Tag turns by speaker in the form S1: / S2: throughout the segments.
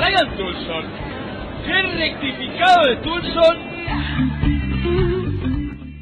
S1: Ryan Tulson! ¡Qué rectificado de Tulson!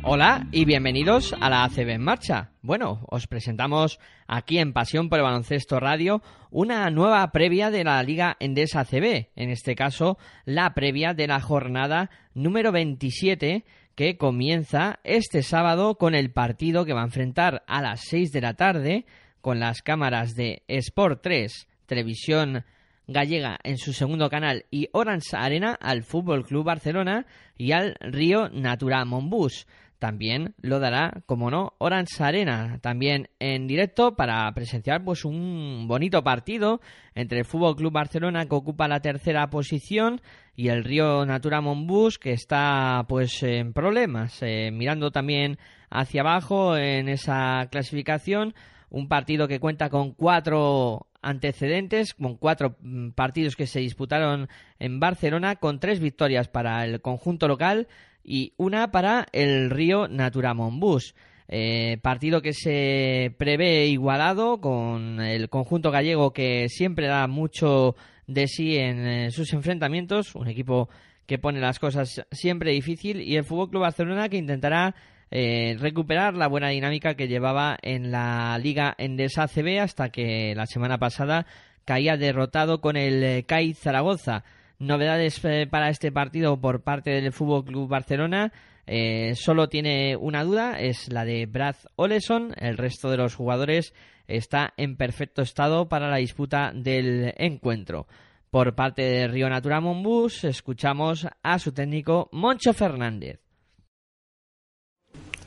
S2: Hola y bienvenidos a la ACB en marcha. Bueno, os presentamos aquí en Pasión por el Baloncesto Radio una nueva previa de la Liga Endesa ACB, en este caso la previa de la jornada número 27 que comienza este sábado con el partido que va a enfrentar a las 6 de la tarde con las cámaras de Sport 3, Televisión Gallega en su segundo canal y Orange Arena al Fútbol Club Barcelona y al Río Natura Monbus. También lo dará, como no, Orange Arena, también en directo para presenciar pues un bonito partido entre el Fútbol Club Barcelona que ocupa la tercera posición y el Río Natura Monbus que está pues en problemas, eh, mirando también hacia abajo en esa clasificación, un partido que cuenta con cuatro antecedentes, con cuatro mm, partidos que se disputaron en Barcelona, con tres victorias para el conjunto local y una para el Río Naturamonbus. Eh, partido que se prevé igualado con el conjunto gallego que siempre da mucho de sí en eh, sus enfrentamientos, un equipo que pone las cosas siempre difícil y el Fútbol Club Barcelona que intentará eh, recuperar la buena dinámica que llevaba en la Liga Endesa CB hasta que la semana pasada caía derrotado con el eh, CAI Zaragoza. Novedades eh, para este partido por parte del Fútbol Club Barcelona. Eh, solo tiene una duda, es la de Brad Oleson. El resto de los jugadores está en perfecto estado para la disputa del encuentro. Por parte de Río Natura Monbus, escuchamos a su técnico Moncho Fernández.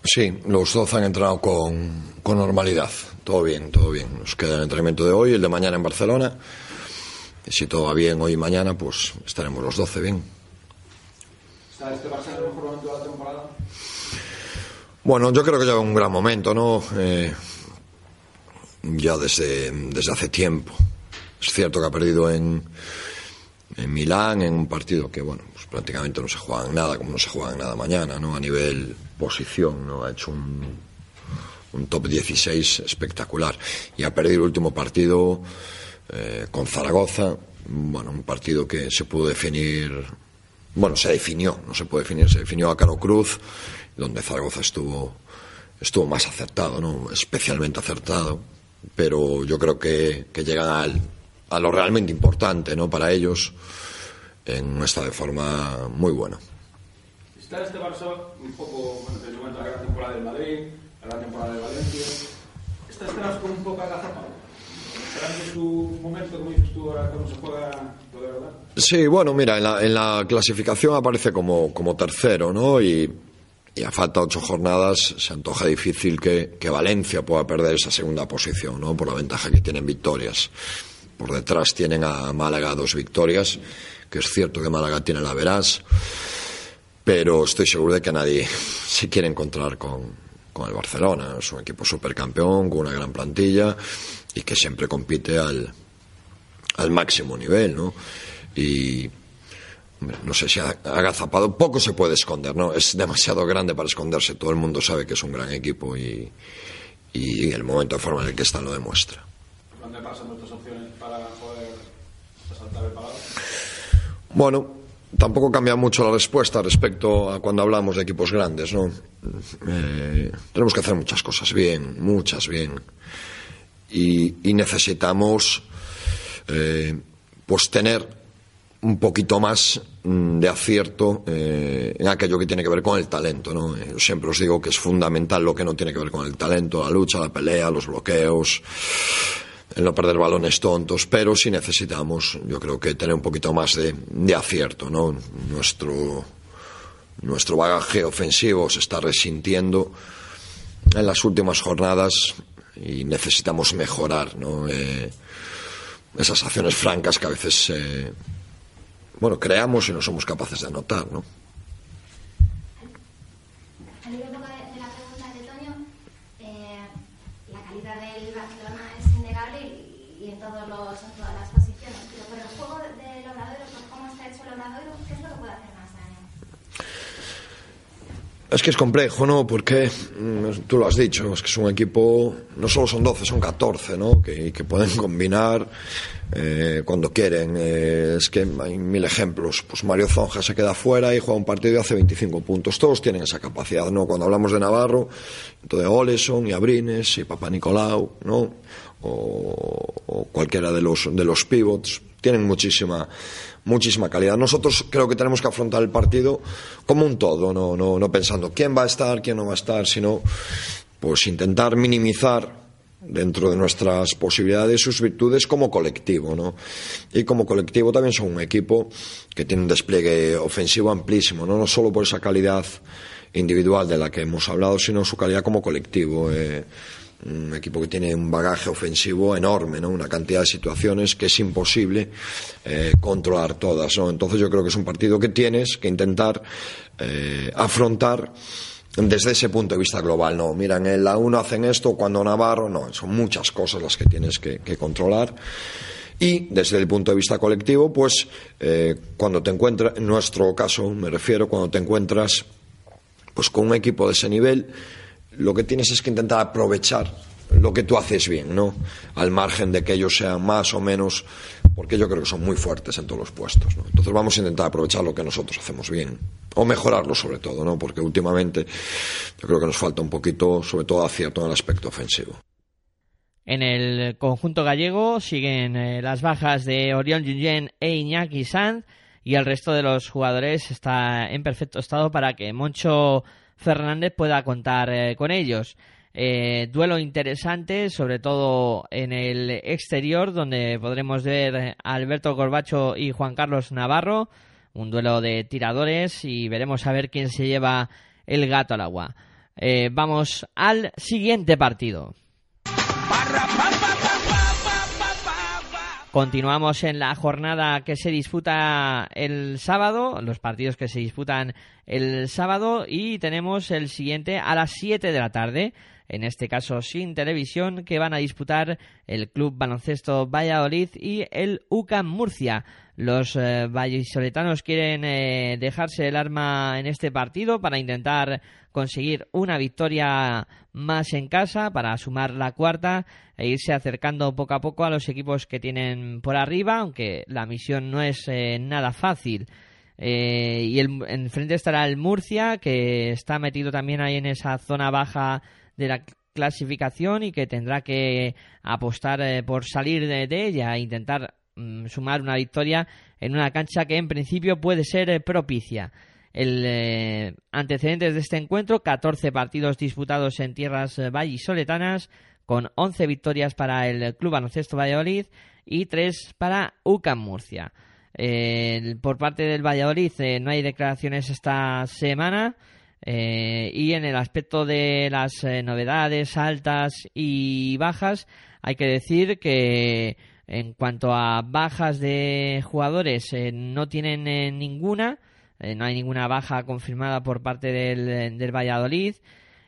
S3: Sí, los 12 han entrado con, con normalidad. Todo bien, todo bien. Nos queda el entrenamiento de hoy, el de mañana en Barcelona. Y si todo va bien hoy y mañana, pues estaremos los 12 bien.
S1: ¿Está este Barça en el mejor momento de la temporada?
S3: Bueno, yo creo que lleva un gran momento, ¿no? Eh, ya desde, desde hace tiempo. Es cierto que ha perdido en, en Milán, en un partido que, bueno, prácticamente no se juega en nada, como no se juega en nada mañana, ¿no? A nivel posición, ¿no? Ha hecho un, un top 16 espectacular. Y ha perdido el último partido eh, con Zaragoza, bueno, un partido que se pudo definir, bueno, se definió, no se puede definir, se definió a Caro Cruz, donde Zaragoza estuvo, estuvo más acertado, ¿no? Especialmente acertado, pero yo creo que, que llegan al, a lo realmente importante, ¿no? Para ellos, en un estado de forma muy bueno.
S1: ¿Está este Barça un poco, bueno, te cuento la gran temporada del Madrid, la gran temporada de Valencia? ¿Está Barça con un poco agazapado? ¿Esperando su momento, como dices tú, ahora cuando se juega lo de verdad?
S3: Sí, bueno, mira, en la, en la clasificación aparece como, como tercero, ¿no? Y, y a falta de ocho jornadas se antoja difícil que, que Valencia pueda perder esa segunda posición, ¿no? Por la ventaja que tienen victorias. Por detrás tienen a Málaga dos victorias, que es cierto que Málaga tiene la verás, pero estoy seguro de que nadie se quiere encontrar con, con el Barcelona. Es un equipo supercampeón, con una gran plantilla y que siempre compite al, al máximo nivel, ¿no? Y no sé si ha agazapado, poco se puede esconder, ¿no? Es demasiado grande para esconderse. Todo el mundo sabe que es un gran equipo y, y el momento de forma en el que están lo demuestra.
S1: ¿Dónde pasan nuestras opciones para poder saltar el palado?
S3: Bueno, tampoco cambia mucho la respuesta respecto a cuando hablamos de equipos grandes, ¿no? Eh, tenemos que hacer muchas cosas bien, muchas bien. Y, y necesitamos, eh, pues, tener un poquito más mm, de acierto eh, en aquello que tiene que ver con el talento. ¿no? Eh, siempre os digo que es fundamental lo que no tiene que ver con el talento, la lucha, la pelea, los bloqueos, el no perder balones tontos, pero sí necesitamos, yo creo que tener un poquito más de, de acierto. ¿no? Nuestro, nuestro bagaje ofensivo se está resintiendo en las últimas jornadas y necesitamos mejorar ¿no? Eh, esas acciones francas que a veces eh, bueno, creamos y no somos capaces de anotar, ¿no?
S4: Al hilo un poco de, de la pregunta de Toño, eh, la calidad del Barcelona es innegable y, y en, todos los, en todas las posiciones. Pero por el juego del Obradoiro, por cómo está hecho el Obradoiro, ¿qué es lo que puede hacer más daño?
S3: Es que es complejo, ¿no? Porque mm, tú lo has dicho, es que es un equipo, no solo son 12, son 14, ¿no? Que, que pueden combinar eh, cuando quieren. Eh, es que hay mil ejemplos. Pues Mario Zonja se queda fuera y juega un partido y hace 25 puntos. Todos tienen esa capacidad, ¿no? Cuando hablamos de Navarro, de Oleson y Abrines y Papa Nicolau, ¿no? O, o cualquiera de los, de los pivots, tienen muchísima muchísima calidad. Nosotros creo que tenemos que afrontar el partido como un todo, no, no, no pensando quién va a estar, quién no va a estar, sino pues intentar minimizar dentro de nuestras posibilidades sus virtudes como colectivo, ¿no? Y como colectivo también son un equipo que tiene un despliegue ofensivo amplísimo, no, no solo por esa calidad individual de la que hemos hablado, sino su calidad como colectivo. Eh, un equipo que tiene un bagaje ofensivo enorme, ¿no? Una cantidad de situaciones que es imposible eh, controlar todas, ¿no? Entonces yo creo que es un partido que tienes que intentar eh, afrontar desde ese punto de vista global, no, mira, en la 1 hacen esto, cuando Navarro, no, son muchas cosas las que tienes que, que controlar. Y desde el punto de vista colectivo, pues eh, cuando te encuentras, en nuestro caso me refiero, cuando te encuentras pues con un equipo de ese nivel, lo que tienes es que intentar aprovechar lo que tú haces bien, ¿no? Al margen de que ellos sean más o menos, porque yo creo que son muy fuertes en todos los puestos, ¿no? Entonces vamos a intentar aprovechar lo que nosotros hacemos bien, o mejorarlo sobre todo, ¿no? Porque últimamente yo creo que nos falta un poquito, sobre todo acierto en el aspecto ofensivo.
S2: En el conjunto gallego siguen eh, las bajas de Oriol Junyen e Iñaki Sanz y el resto de los jugadores está en perfecto estado para que Moncho Fernández pueda contar eh, con ellos. Eh, duelo interesante, sobre todo en el exterior, donde podremos ver a Alberto Corbacho y Juan Carlos Navarro. Un duelo de tiradores y veremos a ver quién se lleva el gato al agua. Eh, vamos al siguiente partido. Continuamos en la jornada que se disputa el sábado, los partidos que se disputan el sábado y tenemos el siguiente a las 7 de la tarde, en este caso sin televisión, que van a disputar el Club Baloncesto Valladolid y el UCAM Murcia. Los eh, vallisoletanos quieren eh, dejarse el arma en este partido para intentar conseguir una victoria más en casa, para sumar la cuarta e irse acercando poco a poco a los equipos que tienen por arriba, aunque la misión no es eh, nada fácil. Eh, y el, enfrente estará el Murcia, que está metido también ahí en esa zona baja de la clasificación y que tendrá que apostar eh, por salir de, de ella e intentar mm, sumar una victoria en una cancha que en principio puede ser eh, propicia. El eh, antecedentes de este encuentro, 14 partidos disputados en tierras eh, vallisoletanas, con 11 victorias para el Club Baloncesto Valladolid y 3 para UCAM Murcia. Por parte del Valladolid no hay declaraciones esta semana y en el aspecto de las novedades altas y bajas hay que decir que en cuanto a bajas de jugadores eh, no tienen eh, ninguna eh, no hay ninguna baja confirmada por parte del, del Valladolid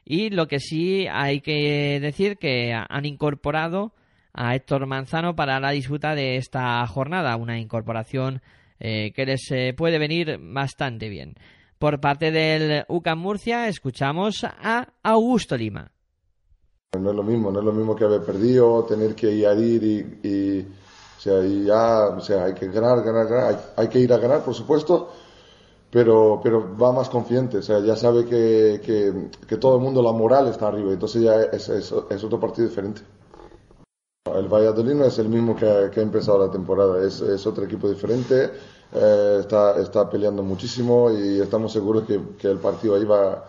S2: y lo que sí hay que decir que han incorporado a Héctor Manzano para la disputa de esta jornada, una incorporación que les puede venir bastante bien. Por parte del UCAM Murcia escuchamos a Augusto Lima.
S5: No es lo mismo, no es lo mismo que haber perdido, tener que ir a ir y, y, o sea, y ya, o sea, hay que ganar, ganar, ganar, hay, que ir a ganar, por supuesto, pero, pero va más confiante, o sea, ya sabe que, que, todo el mundo, la moral está arriba, entonces ya es, es, otro partido diferente. El Valladolid no es el mismo que, que ha empezado la temporada, es, es otro equipo diferente, eh, está, está peleando muchísimo y estamos seguros que, que el partido ahí va,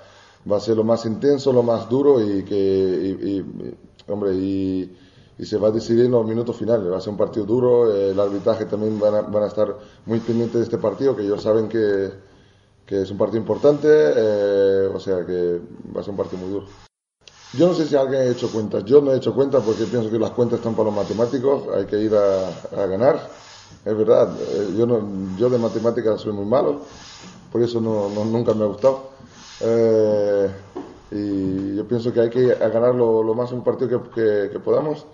S5: va a ser lo más intenso, lo más duro y que, y- hombre, y, se va a decidir en los minutos finales. Va a ser un partido duro, el arbitraje también van a, estar muy pendientes de este partido, que ellos saben que, que es un partido importante, eh, o sea que va a ser un partido muy duro. Yo no sé si alguien ha hecho cuentas. Yo no he hecho cuentas porque pienso que las cuentas están para los matemáticos. Hay que ir a, ganar. Es verdad. eh, Yo, no, yo de matemáticas soy muy malo. Por eso no- nunca me ha gustado. Eh, y yo pienso que hay que ganar lo, lo más un partido que, podamos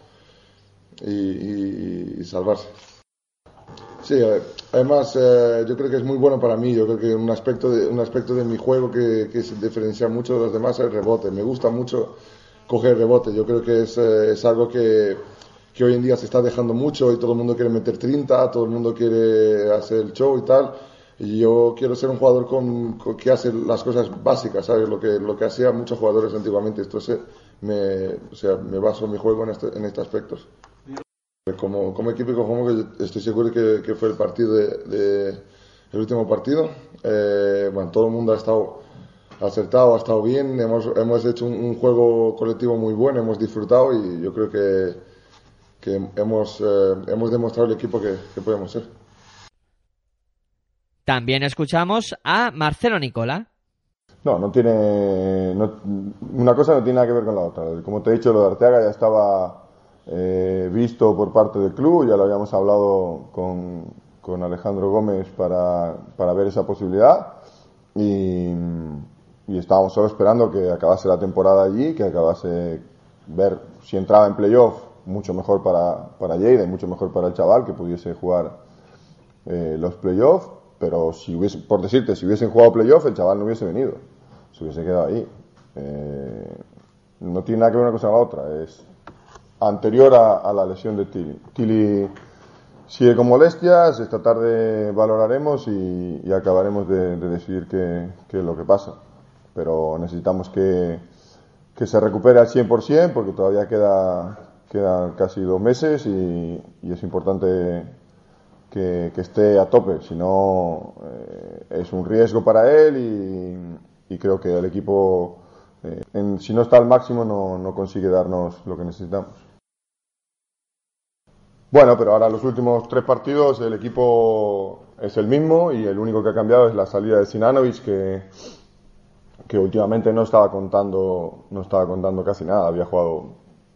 S5: y, salvarse. Sí, además eh, yo creo que es muy bueno para mí. Yo creo que un aspecto de, un aspecto de mi juego que, que se diferencia mucho de los demás es el rebote. Me gusta mucho coger rebote. Yo creo que es, eh, es algo que, que hoy en día se está dejando mucho y todo el mundo quiere meter 30, todo el mundo quiere hacer el show y tal. Y yo quiero ser un jugador con, que hace las cosas básicas, ¿sabes? Lo que, lo que hacían muchos jugadores antiguamente. Entonces, me, o sea, me baso mi juego en este, en este aspecto. Como, como equipo y como juego, estoy seguro que, que fue el partido de, el último partido. Eh, bueno, todo el mundo ha estado acertado, ha estado bien. Hemos, hemos hecho un, juego colectivo muy bueno, hemos disfrutado y yo creo que, que hemos, eh, hemos demostrado el equipo que, que podemos ser.
S2: También escuchamos a Marcelo Nicola.
S6: No, no tiene. no- una cosa no tiene nada que ver con la otra. Como te he dicho, lo de Arteaga ya estaba eh, visto por parte del club, ya lo habíamos hablado con, con Alejandro Gómez para, para ver esa posibilidad y, y estábamos solo esperando que acabase la temporada allí, que acabase ver si entraba en playoff, mucho mejor para, para Lleida y mucho mejor para el chaval, que pudiese jugar eh, los playoffs, pero si hubiese, por decirte, si hubiesen jugado playoff, el chaval no hubiese venido, se hubiese quedado ahí. Eh, no tiene nada que ver una cosa con la otra, es anterior a, a la lesión de Tilly. Tilly sigue con molestias, esta tarde valoraremos y, y acabaremos de, de decidir qué, qué es lo que pasa. Pero necesitamos que, que se recupere al 100% porque todavía queda, quedan casi dos meses y, y es importante que, que esté a tope, si no eh, es un riesgo para él y, y creo que el equipo, eh, en- si no está al máximo, no, no consigue darnos lo que necesitamos. Bueno, pero ahora los últimos tres partidos el equipo es el mismo y el único que ha cambiado es la salida de Sinanovic que, que últimamente no estaba contando no estaba contando casi nada, había jugado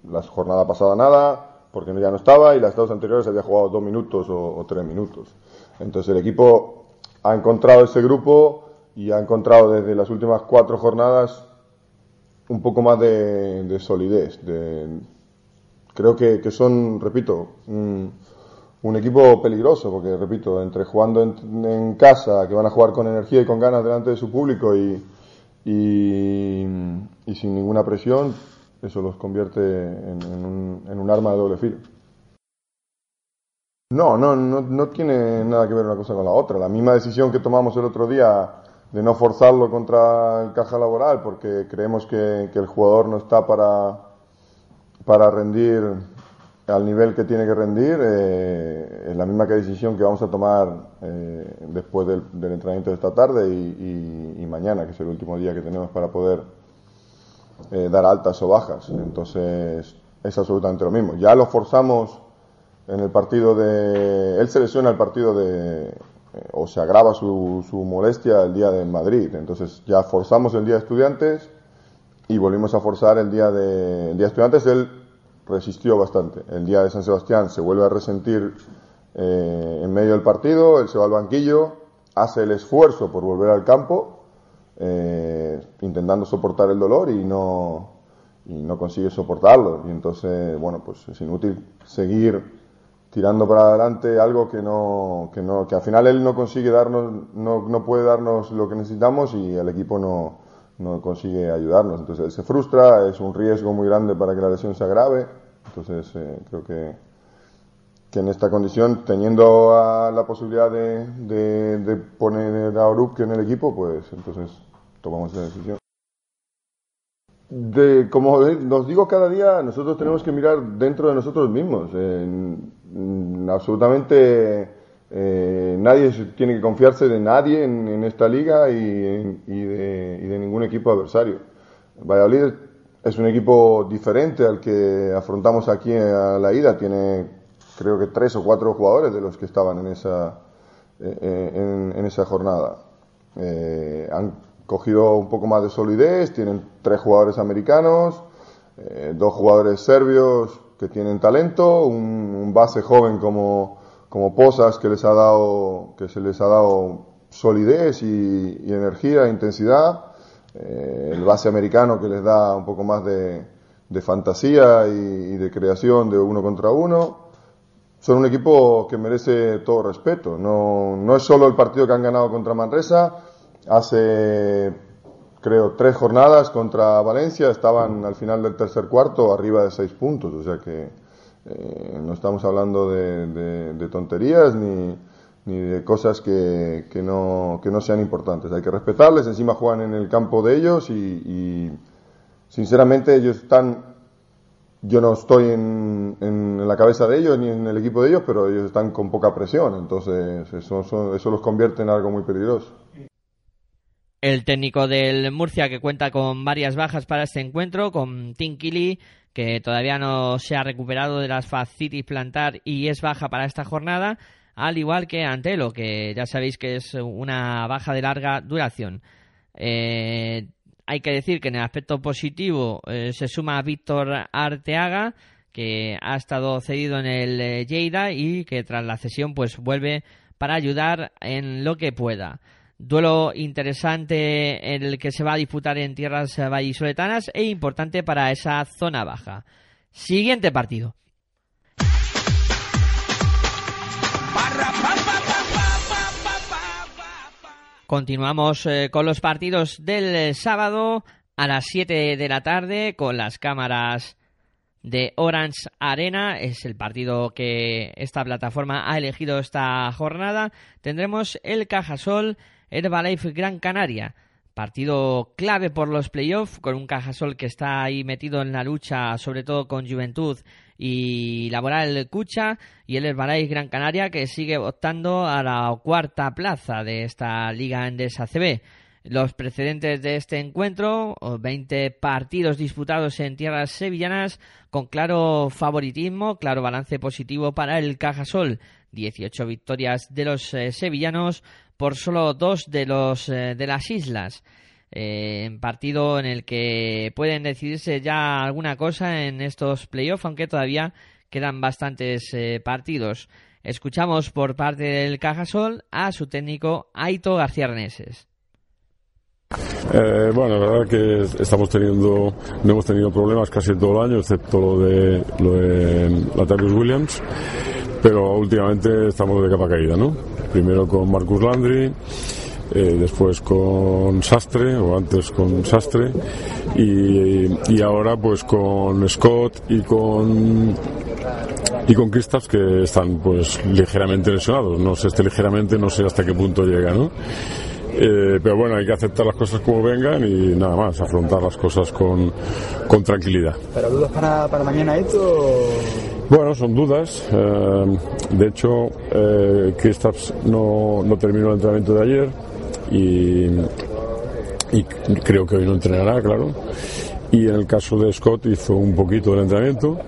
S6: la jornada pasada nada porque ya no estaba y las dos anteriores había jugado dos minutos o, tres minutos. Entonces el equipo ha encontrado ese grupo y ha encontrado desde las últimas cuatro jornadas un poco más de, de solidez, de, creo que, son, repito, un, equipo peligroso, porque, repito, entre jugando en, casa, que van a jugar con energía y con ganas delante de su público y sin ninguna presión, eso los convierte en, un, en un arma de doble filo. No, no, no, no tiene nada que ver una cosa con la otra. La misma decisión que tomamos el otro día de no forzarlo contra el caja laboral, porque creemos que, el jugador no está para, para rendir al nivel que tiene que rendir, eh, es la misma que decisión que vamos a tomar eh, después del, entrenamiento de esta tarde y mañana, que es el último día que tenemos para poder eh, dar altas o bajas. Entonces es absolutamente lo mismo. Ya lo forzamos en el partido de... Él se lesiona el partido de... eh, o se agrava su, molestia el día de Madrid. Entonces ya forzamos el día de estudiantes y volvimos a forzar el día de, el día de estudiantes. Él resistió bastante. El día de San Sebastián se vuelve a resentir eh, en medio del partido, él se va al banquillo, hace el esfuerzo por volver al campo, eh, intentando soportar el dolor y no, y no consigue soportarlo. Y entonces, bueno, pues es inútil seguir tirando para adelante algo que no, que no, que al final él no consigue darnos, no, no puede darnos lo que necesitamos y el equipo no, no consigue ayudarnos. Entonces él se frustra, es un riesgo muy grande para que la lesión se agrave. Entonces eh, creo que, que en esta condición, teniendo a la posibilidad de, de, de poner a Orup en el equipo, pues entonces tomamos esa decisión. De, como nos digo cada día, nosotros tenemos que mirar dentro de nosotros mismos. Eh, absolutamente eh, nadie tiene que confiarse de nadie en, esta liga y, de, y, de, ningún equipo adversario. Valladolid es un equipo diferente al que afrontamos aquí a la ida. Tiene creo que tres o cuatro jugadores de los que estaban en esa, eh, eh, en, esa jornada. Eh, han cogido un poco más de solidez, tienen tres jugadores americanos, dos jugadores serbios que tienen talento, un, base joven como, como Posas que les ha dado, que se les ha dado solidez y, energía, e intensidad, el base americano que les da un poco más de, fantasía y de creación de uno contra uno son un equipo que merece todo respeto. No, no es solo el partido que han ganado contra Manresa, hace creo tres jornadas contra Valencia estaban al final del tercer cuarto arriba de seis puntos, o sea que eh, no estamos hablando de, tonterías ni, ni, de cosas que, que, no, que no sean importantes. Hay que respetarles, encima juegan en el campo de ellos y, y sinceramente ellos están yo no estoy en, en, la cabeza de ellos ni en el equipo de ellos, pero ellos están con poca presión, entonces eso, eso los convierte en algo muy peligroso.
S2: El técnico del Murcia que cuenta con varias bajas para este encuentro, con Tim Kili, que todavía no se ha recuperado de las fascitis plantar y es baja para esta jornada, al igual que Antelo, que ya sabéis que es una baja de larga duración. Eh, hay que decir que en el aspecto positivo eh, se suma a Víctor Arteaga, que ha estado cedido en el eh, Lleida y que tras la cesión pues vuelve para ayudar en lo que pueda. Duelo interesante en el que se va a disputar en tierras vallisoletanas e importante para esa zona baja. Siguiente partido. Continuamos eh, con los partidos del eh, sábado a las 7 de la tarde con las cámaras de Orange Arena. Es el partido que esta plataforma ha elegido esta jornada. Tendremos el Cajasol Herbalife Gran Canaria. Partido clave por los playoffs, con un Cajasol que está ahí metido en la lucha, sobre todo con Juventud y Laboral Cucha y el Herbalife Gran Canaria que sigue optando a la cuarta plaza de esta Liga Endesa CB. Los precedentes de este encuentro, 20 partidos disputados en tierras sevillanas con claro favoritismo, claro balance positivo para el Cajasol, 18 victorias de los eh, sevillanos por solo dos de los eh, de las islas en partido en el que pueden decidirse ya alguna cosa en estos playoffs, aunque todavía quedan bastantes eh, partidos. Escuchamos por parte del Cajasol a su técnico Aito García Reneses.
S7: Eh, bueno, la verdad que estamos teniendo, no hemos tenido problemas casi todo el año, excepto lo de, lo de Williams, pero últimamente estamos de capa caída, ¿no? Primero con Marcus Landry, eh, después con Sastre o antes con Sastre y, ahora pues con Scott y con y con Kristaps que están pues ligeramente lesionados no sé este ligeramente no sé hasta qué punto llega no eh, pero bueno, hay que aceptar las cosas como vengan y nada más, afrontar las cosas con, con tranquilidad.
S8: ¿Pero dudas para, para mañana esto?
S7: Bueno, son dudas. Eh, de hecho, eh, Kristaps no, no terminó el entrenamiento de ayer y, creo que hoy no entrenará, claro. Y en el caso de Scott hizo un poquito del entrenamiento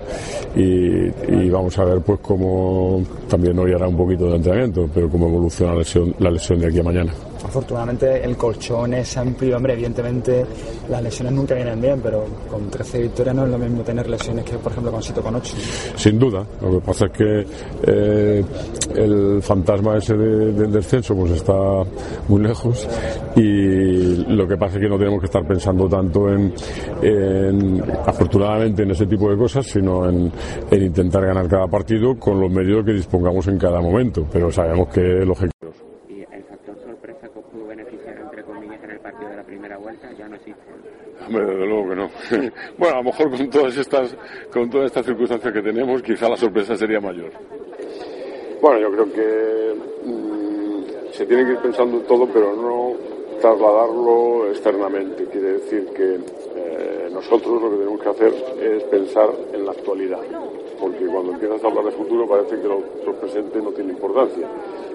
S7: y, vamos a ver pues cómo también hoy hará un poquito de entrenamiento, pero cómo evoluciona la lesión, la lesión de aquí a mañana
S8: afortunadamente el colchón es amplio, hombre, evidentemente las lesiones nunca vienen bien, pero con 13 victorias no es lo mismo tener lesiones que, por ejemplo, con 7 con 8.
S7: Sin duda, lo que pasa es que eh, el fantasma ese del descenso pues está muy lejos y lo que pasa es que no tenemos que estar pensando tanto en, afortunadamente, en ese tipo de cosas, sino en, en intentar ganar cada partido con los medios que dispongamos en cada momento, pero sabemos que los desde luego que no. bueno, a lo mejor con todas estas, con todas estas circunstancias que tenemos, quizá la sorpresa sería mayor. Bueno, yo creo que mm, se tiene que ir pensando todo, pero no trasladarlo externamente. Quiere decir que eh, nosotros lo que tenemos que hacer es pensar en la actualidad.
S9: Porque cuando empiezas a hablar de futuro parece que lo, presente no tiene importancia.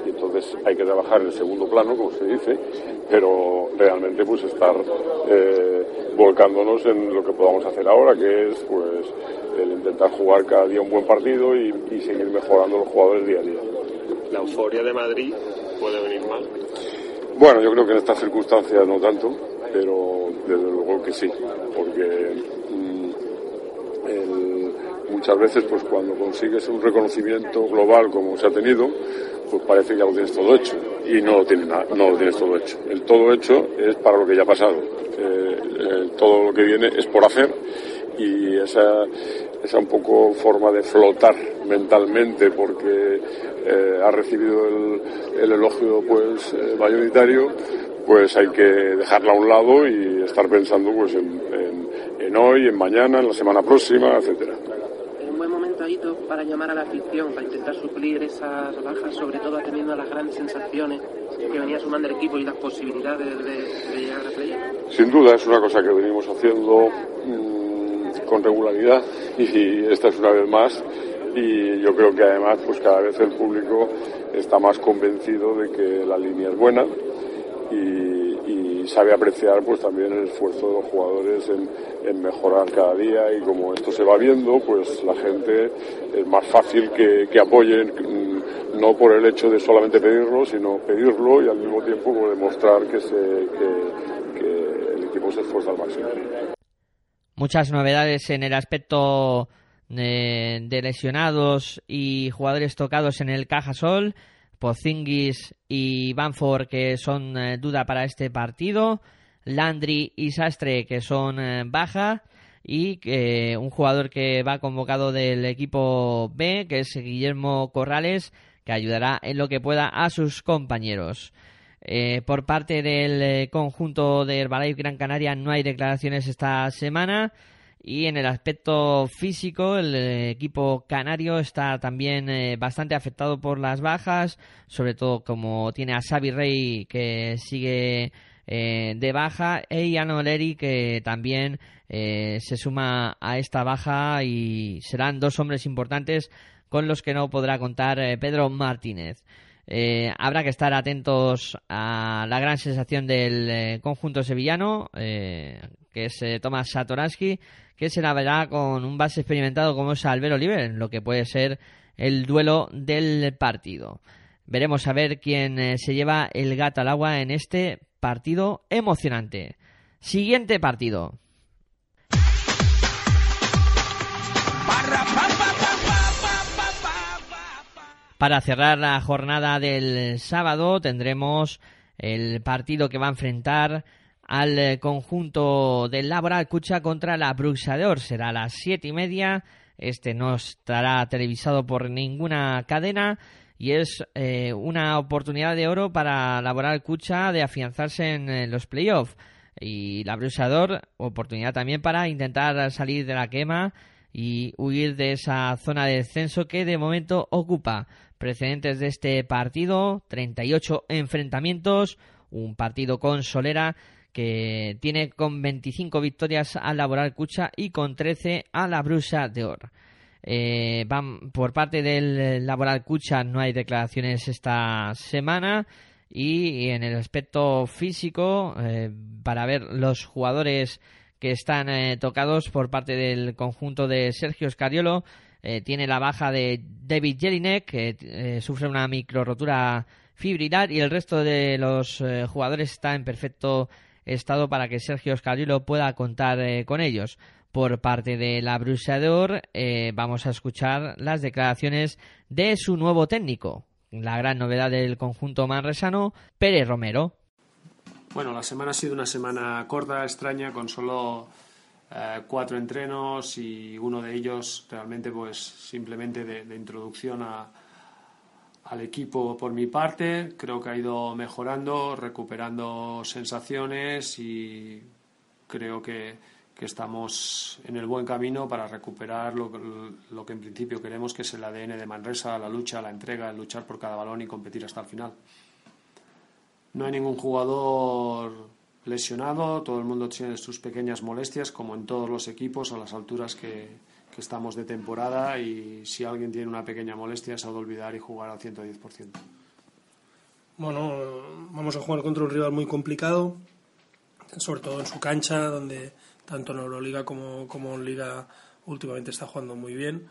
S9: Y entonces hay que trabajar en el segundo plano, como se dice, pero realmente pues estar eh, volcándonos en lo que podamos hacer ahora, que es pues el intentar jugar cada día un buen partido y, y seguir mejorando los jugadores día a día.
S10: La euforia de Madrid puede venir mal.
S9: Bueno, yo creo que en estas circunstancias no tanto, pero desde luego que sí, porque mm, el- muchas veces pues cuando consigues un reconocimiento global como se ha tenido, pues parece que ya lo tienes todo hecho y no lo tienes, na- no lo tienes todo hecho. El todo hecho es para lo que ya ha pasado. Eh, todo lo que viene es por hacer y esa, esa un poco forma de flotar mentalmente porque eh, ha recibido el, el elogio pues eh, mayoritario pues hay que dejarla a un lado y estar pensando pues en hoy, en mañana, en la semana próxima, etcétera.
S11: Para llamar a la afición, para intentar suplir esas bajas, sobre todo atendiendo a las grandes sensaciones que venía sumando el equipo y las posibilidades de, llegar a playoff.
S9: Sin duda es una cosa que venimos haciendo mm, con regularidad y esta es una vez más y yo creo que además pues cada vez el público está más convencido de que la línea es buena y, sabe apreciar pues también el esfuerzo de los jugadores en, mejorar cada día y como esto se va viendo pues la gente es más fácil que, que apoyen mm, no por el hecho de solamente pedirlo sino pedirlo y al mismo tiempo por demostrar que, se, que, que el equipo se esfuerza al máximo.
S2: Muchas novedades en el aspecto de, de lesionados y jugadores tocados en el Cajasol. Pozinguis y Banford que son eh, duda para este partido. Landry y Sastre que son eh, baja. Y eh, un jugador que va convocado del equipo B, que es Guillermo Corrales, que ayudará en lo que pueda a sus compañeros. Por parte del conjunto de Herbalife Gran Canaria no hay declaraciones esta semana y en el aspecto físico el eh, equipo canario está también eh, bastante afectado por las bajas, sobre todo como tiene a Xavi Rey que sigue eh, de baja e Ian Oleri que también se suma a esta baja y serán dos hombres importantes con los que no podrá contar Pedro Martínez. Habrá que estar atentos a la gran sensación del conjunto sevillano, que es eh, Tomás Satoransky, que se la verá con un base experimentado como es Albert Oliver, lo que puede ser el duelo del partido. Veremos a ver quién eh, se lleva el gato al agua en este partido emocionante. Siguiente partido. Para cerrar la jornada del sábado tendremos el partido que va a enfrentar al eh, conjunto del Laboral Cucha contra la Bruxador. Será a las siete y media. Este no estará televisado por ninguna cadena y es eh, una oportunidad de oro para Laboral Cucha de afianzarse en eh, los playoffs. Y la Bruxador, oportunidad también para intentar salir de la quema y huir de esa zona de descenso que de momento ocupa. Precedentes de este partido, 38 enfrentamientos, un partido con Solera que tiene con 25 victorias al Laboral Cucha y con 13 a la Brusa de Or. Eh, van, por parte del Laboral Cucha no hay declaraciones esta semana y, en el aspecto físico eh, para ver los jugadores que están eh, tocados por parte del conjunto de Sergio Scariolo eh, tiene la baja de David Jelinek que sufre una micro rotura fibrilar y el resto de los jugadores está en perfecto estado para que Sergio Scariolo pueda contar eh, con ellos. Por parte de la Brusador eh, vamos a escuchar las declaraciones de su nuevo técnico, la gran novedad del conjunto manresano, Pérez Romero.
S12: Bueno, la semana ha sido una semana corta, extraña, con solo eh, cuatro entrenos y uno de ellos realmente pues simplemente de, de introducción a, al equipo por mi parte. Creo que ha ido mejorando, recuperando sensaciones y creo que, que estamos en el buen camino para recuperar lo, lo, que en principio queremos, que es el ADN de Manresa, la lucha, la entrega, el luchar por cada balón y competir hasta el final. No hay ningún jugador lesionado, todo el mundo tiene sus pequeñas molestias, como en todos los equipos a las alturas que, que estamos de temporada y si alguien tiene una pequeña molestia se ha de olvidar y jugar al 110%.
S13: Bueno, vamos a jugar contra un rival muy complicado, sobre todo en su cancha, donde tanto en Euroliga como, como en Liga últimamente está jugando muy bien.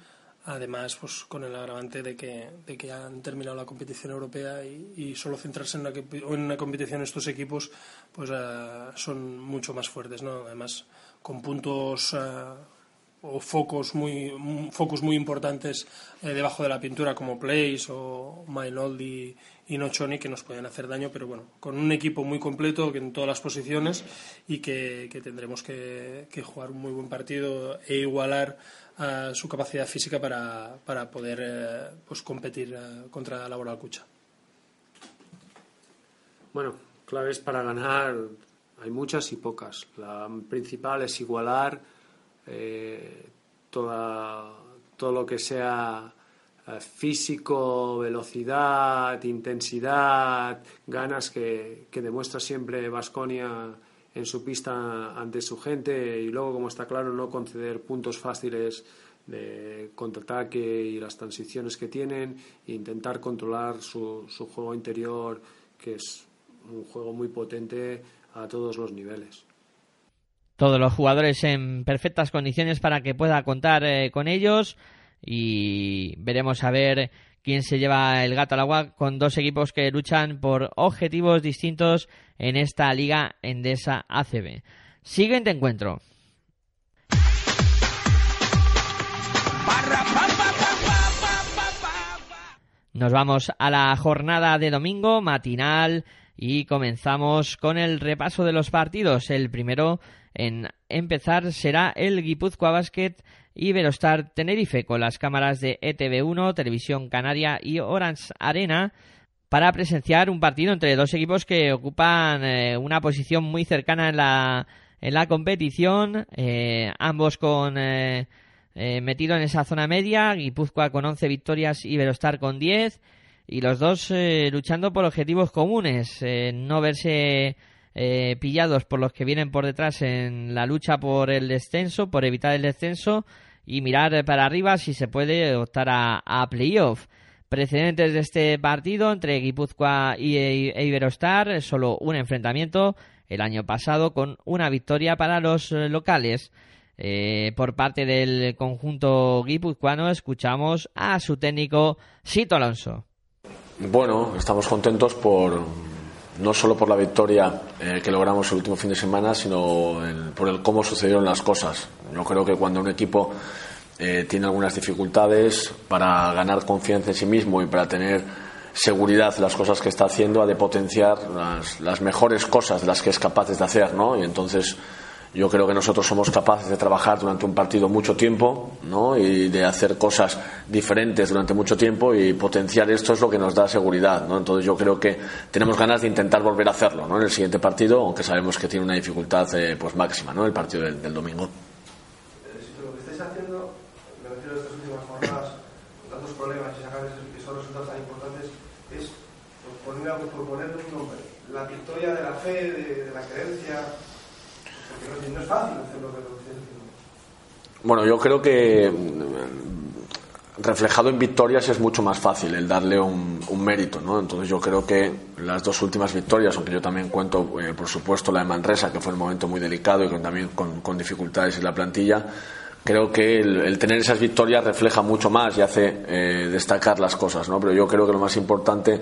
S13: Además, pues con el agravante de que, de que han terminado la competición europea y, y solo centrarse en una, en una competición estos equipos pues eh, son mucho más fuertes, ¿no? Además, con puntos eh, o focos muy focos muy importantes eh, debajo de la pintura como Place o Mainoldi y Nochoni que nos pueden hacer daño, pero bueno, con un equipo muy completo en todas las posiciones y que, que tendremos que, que jugar un muy buen partido e igualar su capacidad física para, para poder eh, pues competir eh, contra Laboral Cucha.
S12: Bueno, claves para ganar hay muchas y pocas. La principal es igualar eh, toda, todo lo que sea eh, físico, velocidad, intensidad, ganas que, que demuestra siempre Vasconia en su pista ante su gente y luego, como está claro, no conceder puntos fáciles de contraataque y las transiciones que tienen e intentar controlar su, su juego interior, que es un juego muy potente a todos los niveles.
S2: Todos los jugadores en perfectas condiciones para que pueda contar eh, con ellos y veremos a ver quién se lleva el gato al agua con dos equipos que luchan por objetivos distintos en esta liga Endesa ACB. Siguiente encuentro. Nos vamos a la jornada de domingo matinal y comenzamos con el repaso de los partidos. El primero en empezar será el Guipúzcoa Basket Iberostar Tenerife con las cámaras de ETV1, Televisión Canaria y Orange Arena para presenciar un partido entre dos equipos que ocupan eh, una posición muy cercana en la, en la competición, eh, ambos con eh, eh, metido en esa zona media, Guipúzcoa con 11 victorias y Iberostar con 10 y los dos eh, luchando por objetivos comunes, eh, no verse eh, pillados por los que vienen por detrás en la lucha por el descenso, por evitar el descenso y mirar para arriba si se puede optar a, a playoff. Precedentes de este partido entre Guipúzcoa y e Iberostar, solo un enfrentamiento el año pasado con una victoria para los eh, locales. Eh, por parte del conjunto guipuzcoano escuchamos a su técnico Sito Alonso.
S14: Bueno, estamos contentos por no solo por la victoria eh, que logramos el último fin de semana, sino por el cómo sucedieron las cosas. Yo creo que cuando un equipo eh, tiene algunas dificultades para ganar confianza en sí mismo y para tener seguridad las cosas que está haciendo, ha de potenciar las, las mejores cosas de las que es capaz de hacer, ¿no? Y entonces yo creo que nosotros somos capaces de trabajar durante un partido mucho tiempo ¿no? y de hacer cosas diferentes durante mucho tiempo y potenciar esto es lo que nos da seguridad. ¿no? Entonces yo creo que tenemos ganas de intentar volver a hacerlo ¿no? en el siguiente partido, aunque sabemos que tiene una dificultad eh, pues máxima ¿no? el partido del, del domingo.
S15: Si lo que estáis haciendo, me estas últimas jornadas, tantos problemas y sacar esos, resultados tan importantes, es poner, algo- proponerle un nombre. La victoria de la fe, de la creencia. No, es fácil hacer lo que lo que estáis haciendo.
S14: Bueno, yo creo que mm, reflejado en victorias es mucho más fácil el darle un, un mérito, ¿no? Entonces yo creo que las dos últimas victorias, aunque yo también cuento, eh, por supuesto, la de Manresa, que fue un momento muy delicado y con, también con, con dificultades en la plantilla, creo que el, el tener esas victorias refleja mucho más y hace eh, destacar las cosas, ¿no? Pero yo creo que lo más importante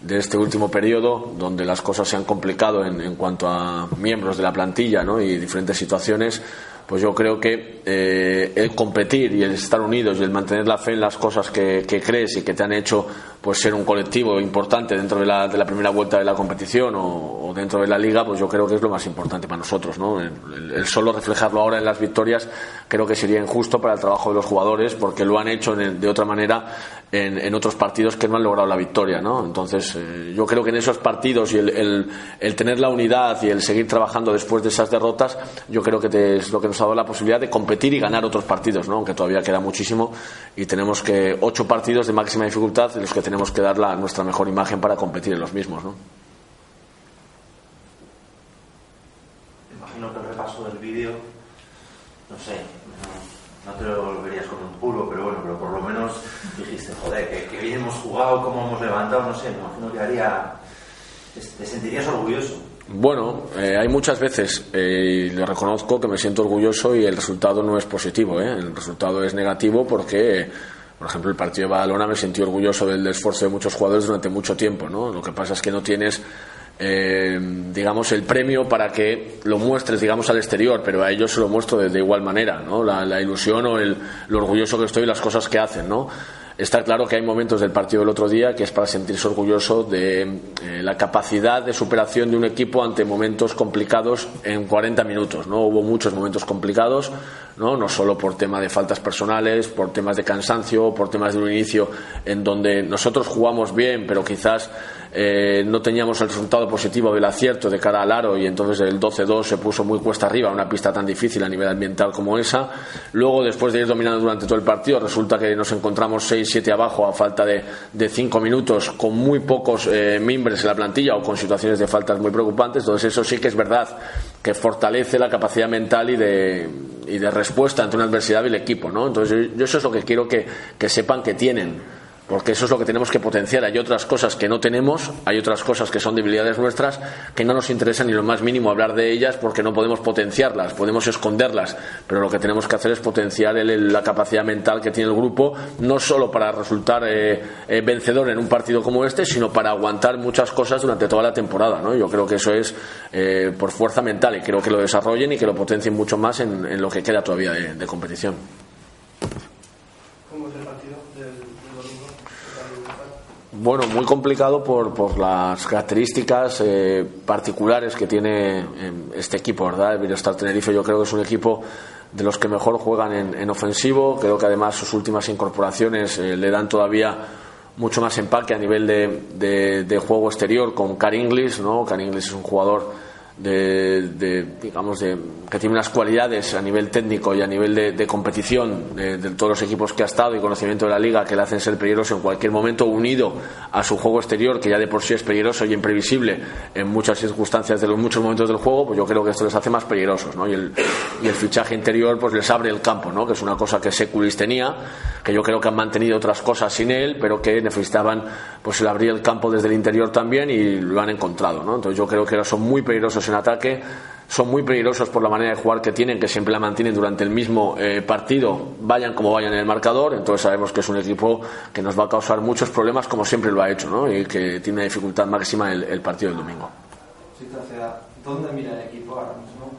S14: de este último periodo, donde las cosas se han complicado en, en cuanto a miembros de la plantilla ¿no? y diferentes situaciones, pues yo creo que eh, el competir y el estar unidos y el mantener la fe en las cosas que, que crees y que te han hecho pues ser un colectivo importante dentro de la, de la primera vuelta de la competición o, dentro de la liga, pues yo creo que es lo más importante para nosotros. ¿no? El, solo reflejarlo ahora en las victorias creo que sería injusto para el trabajo de los jugadores porque lo han hecho de otra manera en, otros partidos que no han logrado la victoria. ¿no? Entonces eh, yo creo que en esos partidos y el, tener la unidad y el seguir trabajando después de esas derrotas, yo creo que es lo que nos ha dado la posibilidad de competir y ganar otros partidos, ¿no? aunque todavía queda muchísimo y tenemos que ocho partidos de máxima dificultad en los que tenemos que dar la- nuestra mejor imagen para competir en los mismos. ¿no?
S16: Imagino que el repaso del vídeo, no sé, no, no te lo verías como un puro, pero bueno, pero por lo menos dijiste, joder, que, que bien hemos jugado, cómo hemos levantado, no sé, me imagino que haría, te, te sentirías orgulloso.
S14: Bueno, eh, hay muchas veces, eh, y le reconozco que me siento orgulloso y el resultado no es positivo, ¿eh? el resultado es negativo porque, por ejemplo, el partido de Badalona me sentí orgulloso del esfuerzo de muchos jugadores durante mucho tiempo, ¿no? Lo que pasa es que no tienes, eh, digamos, el premio para que lo muestres, digamos, al exterior, pero a ellos se lo muestro de, igual manera, ¿no? La, la ilusión o el, lo orgulloso que estoy y las cosas que hacen, ¿no? Está claro que hay momentos del partido del otro día que es para sentirse orgulloso de eh, la capacidad de superación de un equipo ante momentos complicados en 40 minutos. ¿no? Hubo muchos momentos complicados, ¿no? no solo por tema de faltas personales, por temas de cansancio, por temas de un inicio en donde nosotros jugamos bien, pero quizás eh, no teníamos el resultado positivo del acierto de cara al aro y entonces el 12-2 se puso muy cuesta arriba, una pista tan difícil a nivel ambiental como esa. Luego, después de ir dominando durante todo el partido, resulta que nos encontramos 6-7 abajo a falta de 5 minutos con muy pocos eh, mimbres en la plantilla o con situaciones de faltas muy preocupantes. Entonces, eso sí que es verdad que fortalece la capacidad mental y de, y de respuesta ante una adversidad del equipo. ¿no? Entonces, yo, eso es lo que quiero que sepan que tienen porque eso es lo que tenemos que potenciar. Hay otras cosas que no tenemos, hay otras cosas que son debilidades nuestras que no nos interesa ni lo más mínimo hablar de ellas porque no podemos potenciarlas, podemos esconderlas, pero lo que tenemos que hacer es potenciar el- la capacidad mental que tiene el grupo, no solo para resultar eh, eh, vencedor en un partido como este, sino para aguantar muchas cosas durante toda la temporada. ¿no? Yo creo que eso es eh, por fuerza mental y creo que lo desarrollen y que lo potencien mucho más en, en lo que queda todavía de competición.
S15: ¿Cómo es el partido del, del domingo?
S14: Bueno, muy complicado por, por las características eh, particulares que tiene eh, este equipo, ¿verdad? El Virostar Tenerife yo creo que es un equipo de los que mejor juegan en, en ofensivo. Creo que además sus últimas incorporaciones eh, le dan todavía mucho más empaque a nivel de, de- de juego exterior con Car Inglis, ¿no? Car Inglis es un jugador de, de, digamos de, que tiene unas cualidades a nivel técnico y a nivel de, de competición de, todos los equipos que ha estado y conocimiento de la liga que le hacen ser peligroso en cualquier momento unido a su juego exterior que ya de por sí es peligroso y imprevisible en muchas circunstancias de los muchos momentos del juego pues yo creo que esto les hace más peligrosos ¿no? y, el, y el fichaje interior pues les abre el campo ¿no? que es una cosa que Seculis tenía que yo creo que han mantenido otras cosas sin él pero que necesitaban pues el abrir el campo desde el interior también y lo han encontrado ¿no? entonces yo creo que ahora son muy peligrosos en ataque son muy peligrosos por la manera de jugar que tienen, que siempre la mantienen durante el mismo eh, partido, vayan como vayan en el marcador, entonces sabemos que es un equipo que nos va a causar muchos problemas como siempre lo ha hecho, ¿no? y que tiene una dificultad máxima el, el partido del domingo.
S16: ¿Dónde mira el equipo ahora mismo?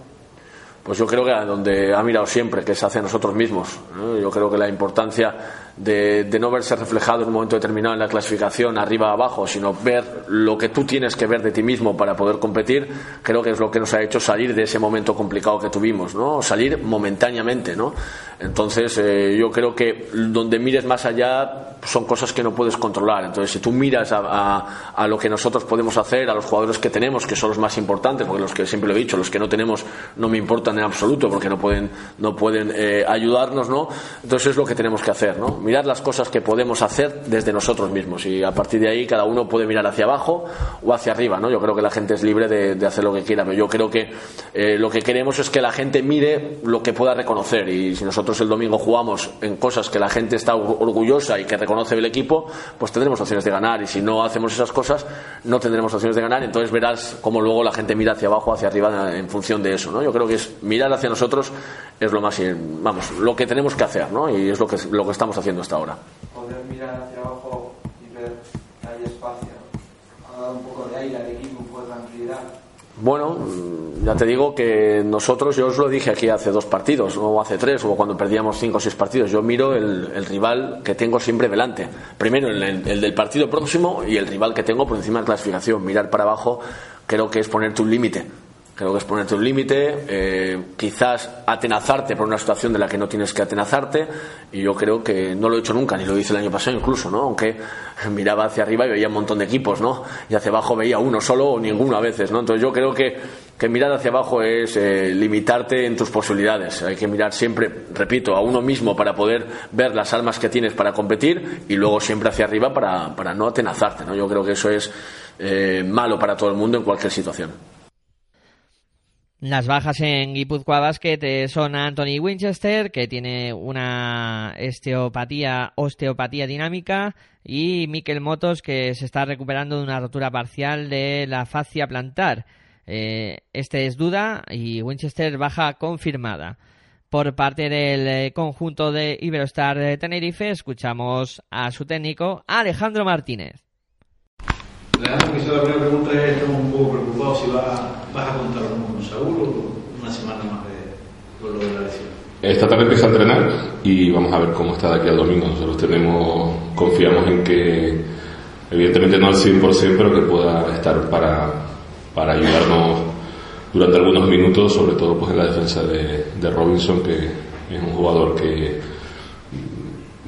S14: Pues yo creo que a donde ha mirado siempre, que es hacia nosotros mismos. ¿no? Yo creo que la importancia de, no verse reflejado en un momento determinado en la clasificación arriba abajo, sino ver lo que tú tienes que ver de ti mismo para poder competir, creo que es lo que nos ha hecho salir de ese momento complicado que tuvimos, ¿no? Salir momentáneamente, ¿no? Entonces, eh, yo creo que donde mires más allá son cosas que no puedes controlar. Entonces, si tú miras a, a- a lo que nosotros podemos hacer, a los jugadores que tenemos, que son los más importantes, porque los que siempre lo he dicho, los que no tenemos no me importan en absoluto, porque no pueden, no pueden eh, ayudarnos, ¿no? Entonces, es lo que tenemos que hacer, ¿no? Mirar las cosas que podemos hacer desde nosotros mismos y a partir de ahí cada uno puede mirar hacia abajo o hacia arriba, ¿no? Yo creo que la gente es libre de, de hacer lo que quiera, pero yo creo que eh, lo que queremos es que la gente mire lo que pueda reconocer y si nosotros el domingo jugamos en cosas que la gente está or- orgullosa y que reconoce el equipo, pues tendremos opciones de ganar y si no hacemos esas cosas no tendremos opciones de ganar, entonces verás cómo luego la gente mira hacia abajo, hacia arriba en función de eso, ¿no? Yo creo que es mirar hacia nosotros es lo más, vamos, lo que tenemos que hacer, ¿no? Y es lo que, lo que estamos haciendo hasta ahora.
S16: Poder mirar hacia abajo y ver que hay espacio. Ha dado un poco de aire al equipo, un poco de tranquilidad.
S14: Bueno, mm, ya te digo que nosotros, yo os lo dije aquí hace dos partidos, o hace tres, o cuando perdíamos cinco o seis partidos, yo miro el, el rival que tengo siempre delante. Primero el, el del partido próximo y el rival que tengo por encima de la clasificación. Mirar para abajo creo que es ponerte un límite. Creo que es ponerte un límite, eh, quizás atenazarte por una situación de la que no tienes que atenazarte, y yo creo que no lo he hecho nunca, ni lo hice el año pasado incluso, ¿no? Aunque miraba hacia arriba y veía un montón de equipos, ¿no? Y hacia abajo veía uno solo o ninguno a veces, ¿no? Entonces yo creo que, que mirar hacia abajo es eh, limitarte en tus posibilidades. Hay que mirar siempre, repito, a uno mismo para poder ver las armas que tienes para competir y luego siempre hacia arriba para, para no atenazarte, ¿no? Yo creo que eso es eh, malo para todo el mundo en cualquier situación.
S2: Las bajas en Guipúzcoa Basket son Anthony Winchester, que tiene una osteopatía, osteopatía dinámica, y Mikel Motos, que se está recuperando de una rotura parcial de la fascia plantar. Eh, este es duda y Winchester baja confirmada. Por parte del eh, conjunto de Iberostar de Tenerife, escuchamos a su técnico Alejandro Martínez.
S1: Un poco si va, vas a contar con Saúl o una semana más de por lo de la lesión.
S17: Esta tarde empieza a entrenar y vamos a ver cómo está de aquí al domingo. Nosotros tenemos, confiamos en que, evidentemente no al 100%, pero que pueda estar para, para ayudarnos durante algunos minutos, sobre todo pues en la defensa de, de Robinson, que es un jugador que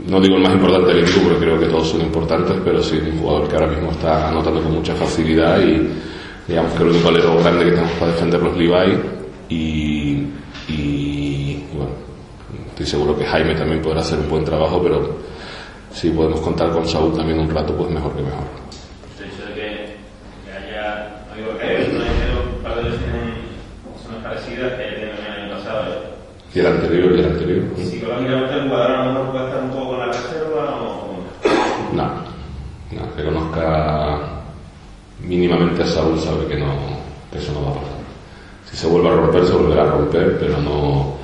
S17: no digo el más importante del equipo porque creo que todos son importantes, pero sí un jugador que ahora mismo está anotando con mucha facilidad y digamos que el único alero grande que tenemos para defender los Levi y, y bueno, estoy seguro que Jaime también podrá hacer un buen trabajo, pero si podemos contar con Saúl también un rato, pues mejor que mejor.
S18: Pasado.
S17: Y el anterior y el anterior.
S18: Psicológicamente el jugador a lo mejor puede estar un poco con la reserva o...
S17: No, no, que conozca a Saúl sabe que no, que eso no va a pasar. Si se vuelve a romper, se volverá a romper, pero no,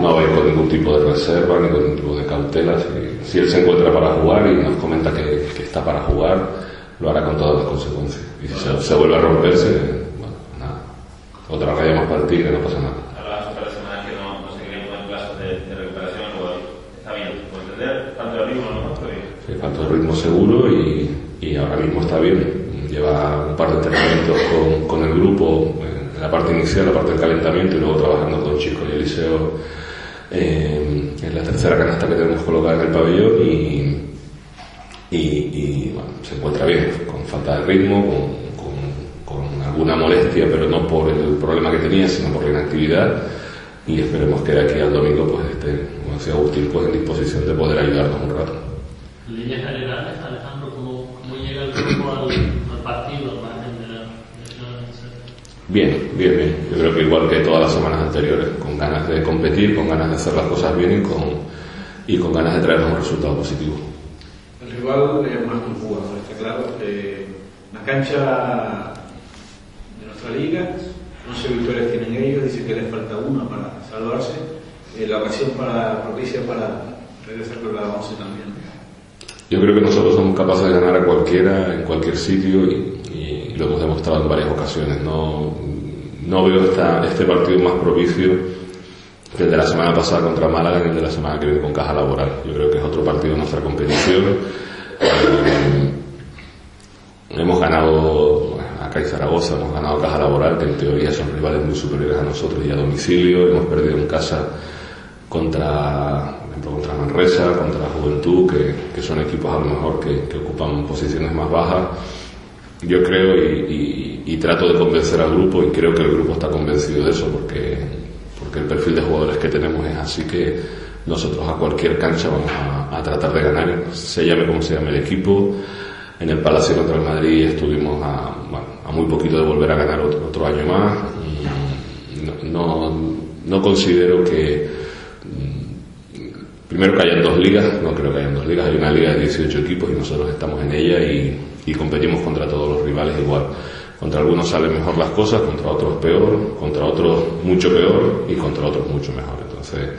S17: no va a ir con ningún tipo de reserva ni con ningún tipo de cautela. Si, si él se encuentra para jugar y nos comenta que, que está para jugar, lo hará con todas las consecuencias. Y si se, se vuelve a romperse, bueno, nada. Otra raya más para el tigre, no pasa nada.
S18: Que tanto el ritmo
S17: seguro y, y ahora mismo está bien. Un par de entrenamientos con, con el grupo, en la parte inicial, la parte del calentamiento y luego trabajando con chicos y Eliseo eh, en la tercera canasta que tenemos colocada en el pabellón y, y, y, bueno, se encuentra bien, con falta de ritmo, con, con, con alguna molestia, pero no por el problema que tenía, sino por la inactividad y esperemos que de aquí al domingo pues esté, como decía Agustín, pues en disposición de poder ayudarnos un rato.
S19: En líneas generales, Alejandro, ¿cómo, cómo llega el grupo al, al partido, al margen de la lesión, etcétera?
S17: Bien, bien, bien. Yo creo que igual que todas las semanas anteriores, con ganas de competir, con ganas de hacer las cosas bien y con, y con ganas de traernos un resultado positivo.
S1: El rival es más que un jugador, está claro. Eh, la cancha de nuestra liga, 11 victorias tienen ellos, dicen que les falta una para salvarse. Eh, la ocasión para, propicia para regresar con la 11 también.
S17: Yo creo que nosotros somos capaces de ganar a cualquiera, en cualquier sitio y, y lo hemos demostrado en varias ocasiones. No, no veo este partido más propicio que el de la semana pasada contra Málaga y el de la semana que viene con Caja Laboral. Yo creo que es otro partido de nuestra competición. Eh, hemos ganado acá en Zaragoza, hemos ganado Caja Laboral, que en teoría son rivales muy superiores a nosotros y a domicilio. Hemos perdido en casa contra, por contra Manresa, contra Juventud, que, que son equipos a lo mejor que, que ocupan posiciones más bajas. Yo creo y, y trato de convencer al grupo y creo que el grupo está convencido de eso porque, porque el perfil de jugadores que tenemos es así que nosotros a cualquier cancha vamos a, a tratar de ganar, se llame como se llame el equipo. En el Palacio contra el Madrid estuvimos a, bueno, a muy poquito de volver a ganar otro, otro año más. No, no, no considero que primero que hayan dos ligas, no creo que hayan dos ligas, hay una liga de 18 equipos y nosotros estamos en ella y, y competimos contra todos los rivales igual. Contra algunos salen mejor las cosas, contra otros peor, contra otros mucho peor y contra otros mucho mejor. Entonces,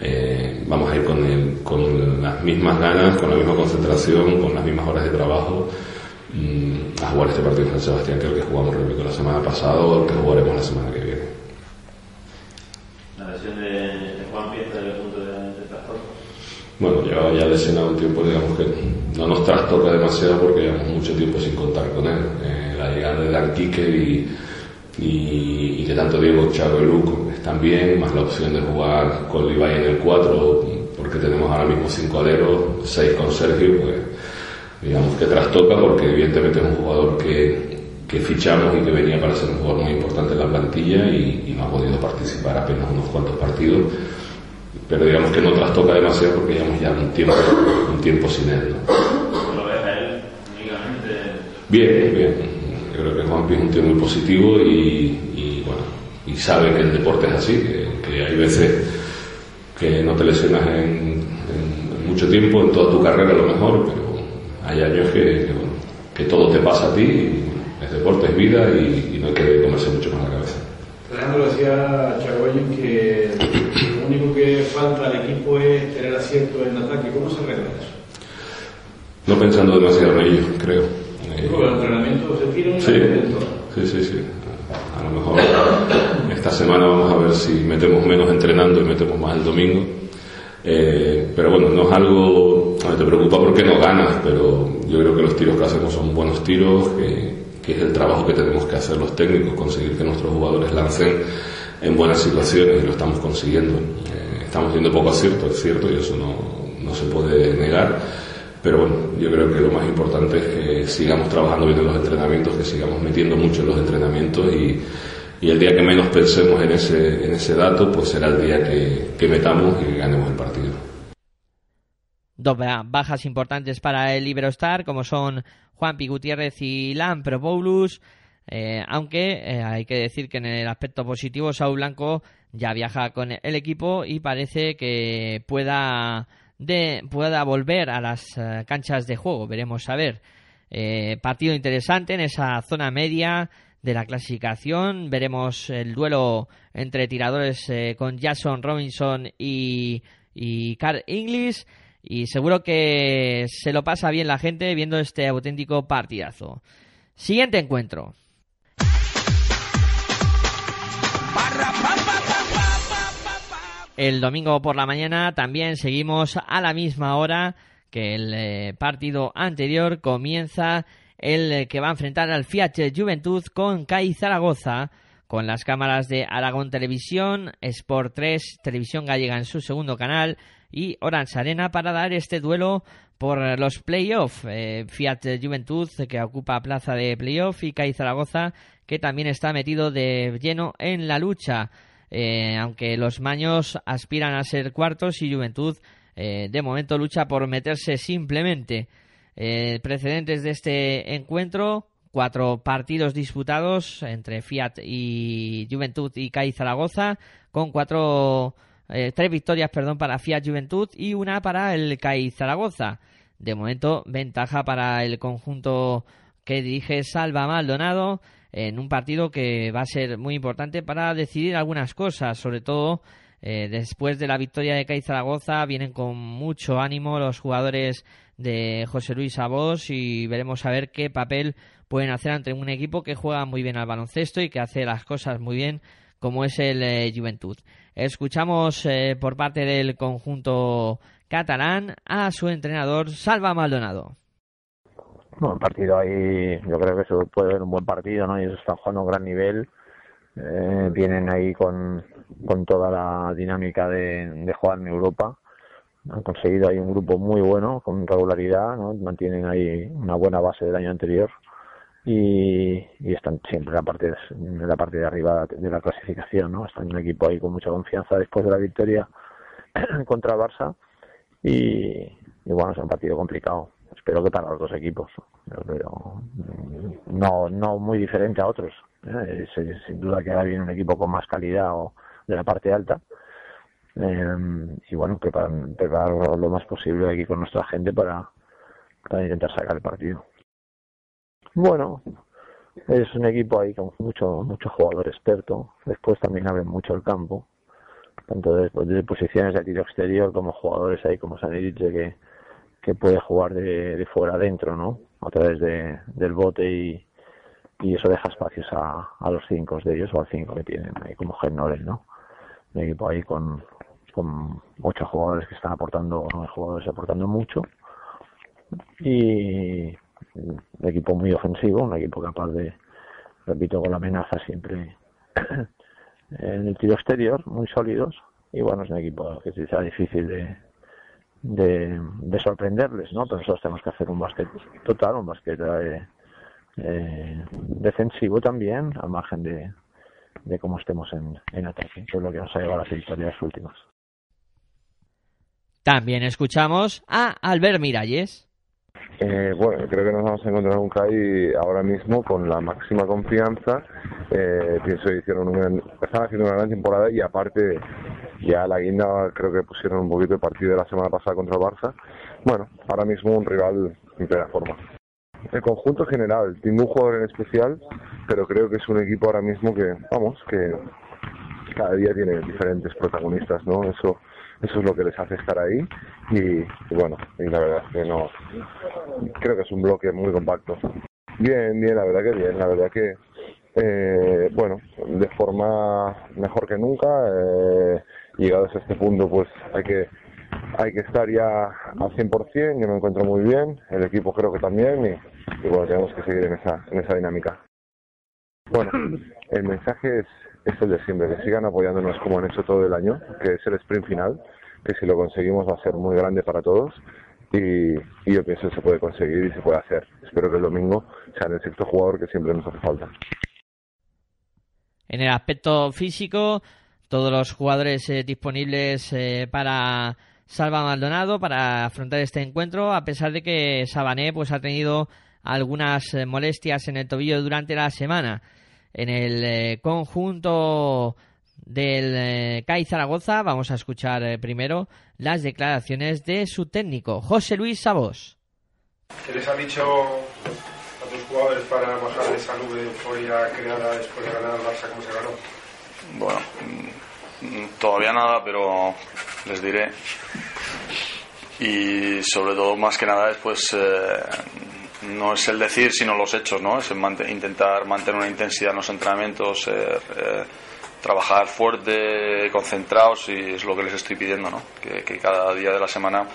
S17: eh, vamos a ir con, el, con las mismas ganas, con la misma concentración, con las mismas horas de trabajo mmm, a jugar este partido en San Sebastián que el que jugamos repito, la semana pasada o el que jugaremos la semana que viene.
S18: La lesión de, de Juan Pieza el punto de, de trastorno.
S17: Bueno, llevaba ya lesionado un tiempo, digamos que no nos trastoca demasiado porque llevamos mucho tiempo sin contar con él. Eh, la llegada de Dan Kicker y, y, y, que tanto Diego, Chavo y Luke están bien, más la opción de jugar con Levi en el 4, porque tenemos ahora mismo 5 aleros, 6 con Sergio, pues digamos que trastoca porque evidentemente es un jugador que, que fichamos y que venía para ser un jugador muy importante en la plantilla y, y no ha podido participar apenas unos cuantos partidos pero digamos que no trastoca demasiado porque llevamos ya un tiempo, un tiempo sin él. ¿no?
S18: ¿Lo ves a él únicamente?
S17: Bien, bien. Yo creo que Juanpi es un tío muy positivo y, y, bueno, y sabe que el deporte es así, que, que hay veces que no te lesionas en, en mucho tiempo, en toda tu carrera a lo mejor, pero hay años que, que, bueno, que todo te pasa a ti, y es deporte, es vida y, y no hay que comerse mucho con la cabeza.
S1: Alejandro decía Chagoyen que lo único que falta al equipo es tener acierto en ataque. ¿Cómo se arregla eso?
S17: No pensando demasiado en ello, creo.
S1: Porque el entrenamiento se tira un
S17: Sí, sí, sí, sí. A lo mejor esta semana vamos a ver si metemos menos entrenando y metemos más el domingo. Eh, pero bueno, no es algo. a ver, te preocupa porque no ganas, pero yo creo que los tiros que hacemos son buenos tiros, que, que es el trabajo que tenemos que hacer los técnicos, conseguir que nuestros jugadores lancen en buenas situaciones y lo estamos consiguiendo. Eh, estamos teniendo poco acierto, es cierto, y eso no, no se puede negar. Pero bueno, yo creo que lo más importante es que sigamos trabajando bien en los entrenamientos, que sigamos metiendo mucho en los entrenamientos y, y el día que menos pensemos en ese, en ese dato, pues será el día que, que metamos y que ganemos el partido.
S2: Dos ba- bajas importantes para el Iberostar, como son Juanpi Gutiérrez y Lampropoulos. Eh, aunque eh, hay que decir que en el aspecto positivo, Saúl Blanco ya viaja con el equipo y parece que pueda, de, pueda volver a las eh, canchas de juego. Veremos a ver. Eh, partido interesante en esa zona media de la clasificación. Veremos el duelo entre tiradores eh, con Jason Robinson y, y Carl Inglis. Y seguro que se lo pasa bien la gente viendo este auténtico partidazo. Siguiente encuentro. El domingo por la mañana también seguimos a la misma hora que el eh, partido anterior. Comienza el eh, que va a enfrentar al Fiat Juventud con CAI Zaragoza con las cámaras de Aragón Televisión, Sport 3, Televisión Gallega en su segundo canal y Orange Arena para dar este duelo por los playoffs. Eh, Fiat Juventud que ocupa plaza de playoff y CAI Zaragoza que también está metido de lleno en la lucha. Eh, aunque los maños aspiran a ser cuartos y Juventud eh, de momento lucha por meterse simplemente. Eh, precedentes de este encuentro, cuatro partidos disputados entre Fiat y Juventud y CAI Zaragoza, con cuatro, eh, tres victorias perdón, para Fiat Juventud y una para el CAI Zaragoza. De momento, ventaja para el conjunto que dirige Salva Maldonado en un partido que va a ser muy importante para decidir algunas cosas, sobre todo eh, después de la victoria de CAI Zaragoza vienen con mucho ánimo los jugadores de José Luis Abos y veremos a ver qué papel pueden hacer ante un equipo que juega muy bien al baloncesto y que hace las cosas muy bien como es el eh, Juventud. Escuchamos eh, por parte del conjunto catalán a su entrenador Salva Maldonado.
S20: Bueno, el partido ahí, yo creo que eso puede ser un buen partido, ¿no? Ellos están jugando a un gran nivel, eh, vienen ahí con, con toda la dinámica de, jugar en Europa. Han conseguido ahí un grupo muy bueno, con regularidad, ¿no? Mantienen ahí una buena base del año anterior y, y están siempre en la parte de, en la parte de arriba de la clasificación, ¿no? Están un equipo ahí con mucha confianza después de la victoria contra Barça y, y bueno, es un partido complicado espero que para los dos equipos pero no no muy diferente a otros ¿eh? sin, duda que ahora viene un equipo con más calidad o de la parte alta. Eh, y bueno preparar, preparar lo más posible aquí con nuestra gente para, para intentar sacar el partido. Bueno es un equipo ahí con mucho mucho jugador experto. Después también abre mucho el campo tanto desde, desde posiciones de tiro exterior como jugadores ahí como Sanedice que que puede jugar de, de fuera adentro, ¿no? A través de, del bote y, y eso deja espacios a, a los cinco de ellos o al cinco que tienen ahí como Genoren, ¿no? Un equipo ahí con, con ocho jugadores que están aportando, nueve jugadores aportando mucho y un equipo muy ofensivo, un equipo capaz de, repito, con la amenaza siempre en el tiro exterior, muy sólidos y bueno, es un equipo que será difícil de, de, de, sorprenderles, ¿no? Pero nosotros tenemos que hacer un básquet total, un básquet eh, eh, defensivo también, al margen de, de cómo estemos en, en ataque, que es lo que nos ha llevado a las victorias últimas.
S2: También escuchamos a Albert Miralles.
S21: Eh, bueno, creo que nos vamos a encontrar un CAI ahora mismo con la máxima confianza. Eh, pienso que hicieron un gran- están haciendo una gran temporada y aparte ya la guinda creo que pusieron un poquito de partido de la semana pasada contra el Barça. Bueno, ahora mismo un rival en plena forma. El conjunto general, ningún jugador en especial, pero creo que es un equipo ahora mismo que, vamos, que cada día tiene diferentes protagonistas, ¿no? Eso, eso es lo que les hace estar ahí y, bueno, y la verdad es que no, creo que es un bloque muy compacto. Bien, bien, la verdad que bien, la verdad que, eh, bueno, de forma mejor que nunca, eh, llegados a este punto pues hay que hay que estar ya al 100%, yo me encuentro muy bien, el equipo creo que también y, y bueno, tenemos que seguir en esa, en esa dinámica. Bueno, el mensaje es, es el de siempre, que sigan apoyándonos como han hecho todo el año, que es el sprint final, que si lo conseguimos va a ser muy grande para todos y, yo pienso que se puede conseguir y se puede hacer. Espero que el domingo sea el sexto jugador que siempre nos hace falta.
S2: En el aspecto físico, todos los jugadores eh, disponibles eh, para Salva Maldonado para afrontar este encuentro, a pesar de que Sabané pues ha tenido algunas eh, molestias en el tobillo durante la semana. En el eh, conjunto del eh, CAI Zaragoza vamos a escuchar eh, primero las declaraciones de su técnico, José Luis Sabos.
S15: ¿Qué les ha dicho a tus jugadores para bajar de esa nube de euforia creada después de ganar al Barça como se ganó?
S22: Bueno, mm, todavía nada, pero les diré. Y sobre todo, más que nada, es pues eh, no es el decir, sino los hechos, ¿no? Es intentar mantener una intensidad en los entrenamientos, eh, eh, trabajar fuerte, concentrados, y es lo que les estoy pidiendo, ¿no? Que, que cada día de la semana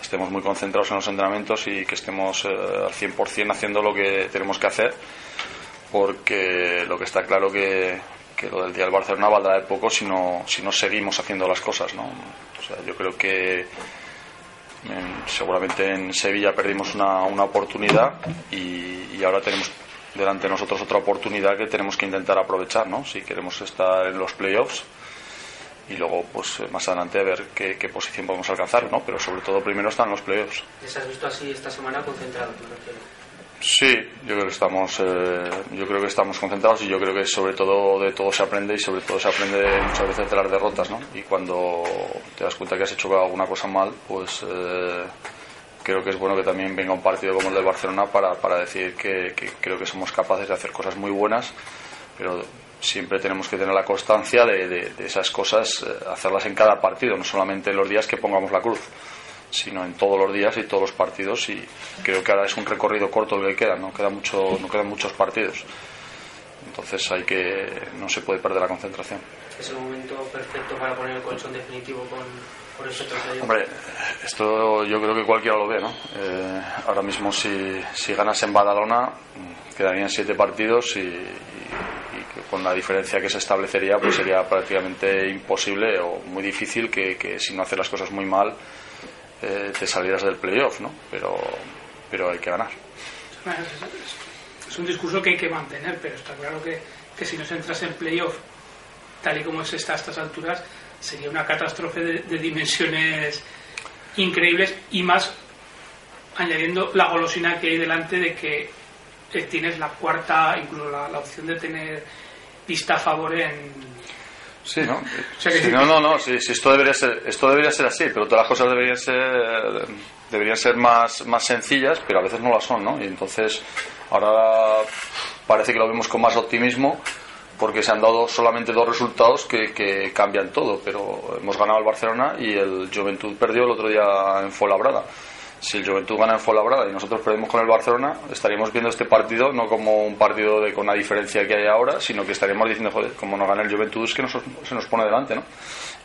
S22: estemos muy concentrados en los entrenamientos y que estemos eh, al 100% haciendo lo que tenemos que hacer, porque lo que está claro que, que lo del día del Barcelona valdrá de poco si no, si no seguimos haciendo las cosas, ¿no? O sea, yo creo que en- seguramente en Sevilla perdimos una, una oportunidad y, y ahora tenemos delante de nosotros otra oportunidad que tenemos que intentar aprovechar, ¿no? Si queremos estar en los playoffs y luego, pues eh, más adelante ver qué, posición podemos alcanzar, ¿no? Pero sobre todo primero están los playoffs.
S23: ¿Les has visto así esta semana concentrado?
S22: Sí, yo creo que estamos, eh, yo creo que estamos concentrados y yo creo que sobre todo de todo se aprende y sobre todo se aprende muchas veces de las derrotas, ¿no? Y cuando te das cuenta que has hecho alguna cosa mal, pues eh, creo que es bueno que también venga un partido como el del Barcelona para, para decir que, creo que somos capaces de hacer cosas muy buenas, pero siempre tenemos que tener la constancia de, de- de esas cosas, eh, hacerlas en cada partido, no solamente en los días que pongamos la cruz sino en todos los días y todos los partidos y creo que ahora es un recorrido corto el que queda, no queda mucho, no quedan muchos partidos. Entonces hay que no se puede perder la concentración.
S23: Es el momento perfecto para poner el colchón definitivo con, con ese trofeo.
S22: Hombre, esto yo creo que cualquiera lo ve, ¿no? Eh, ahora mismo si, si ganas en Badalona mm, quedarían siete partidos y, y- y con la diferencia que se establecería pues sería prácticamente imposible o muy difícil que, que si no haces las cosas muy mal eh, te salieras del playoff, ¿no? Pero, pero hay que ganar.
S13: Es, un discurso que hay que mantener, pero está claro que, que si no se entras en playoff, tal y como se está a estas alturas, sería una catástrofe de, dimensiones increíbles y más añadiendo la golosina que hay delante de que eh, tienes la cuarta, incluso la, la opción de tener vista a favor en,
S22: Sí, ¿no? Sí,
S13: sí
S22: no, no, no, sí, sí, esto debería ser, esto debería ser así, pero todas las cosas deberían ser, deberían ser más, más sencillas, pero a veces no lo son, ¿no? Y entonces ahora parece que lo vemos con más optimismo porque se han dado solamente dos resultados que, que cambian todo, pero hemos ganado al Barcelona y el Juventud perdió el otro día en Fuenlabrada. Si el Juventud gana en Fuenlabrada y nosotros perdemos con el Barcelona, estaríamos viendo este partido no como un partido de, con la diferencia que hay ahora, sino que estaríamos diciendo, joder, como no gana el Juventud es que nos- se nos pone delante, ¿no?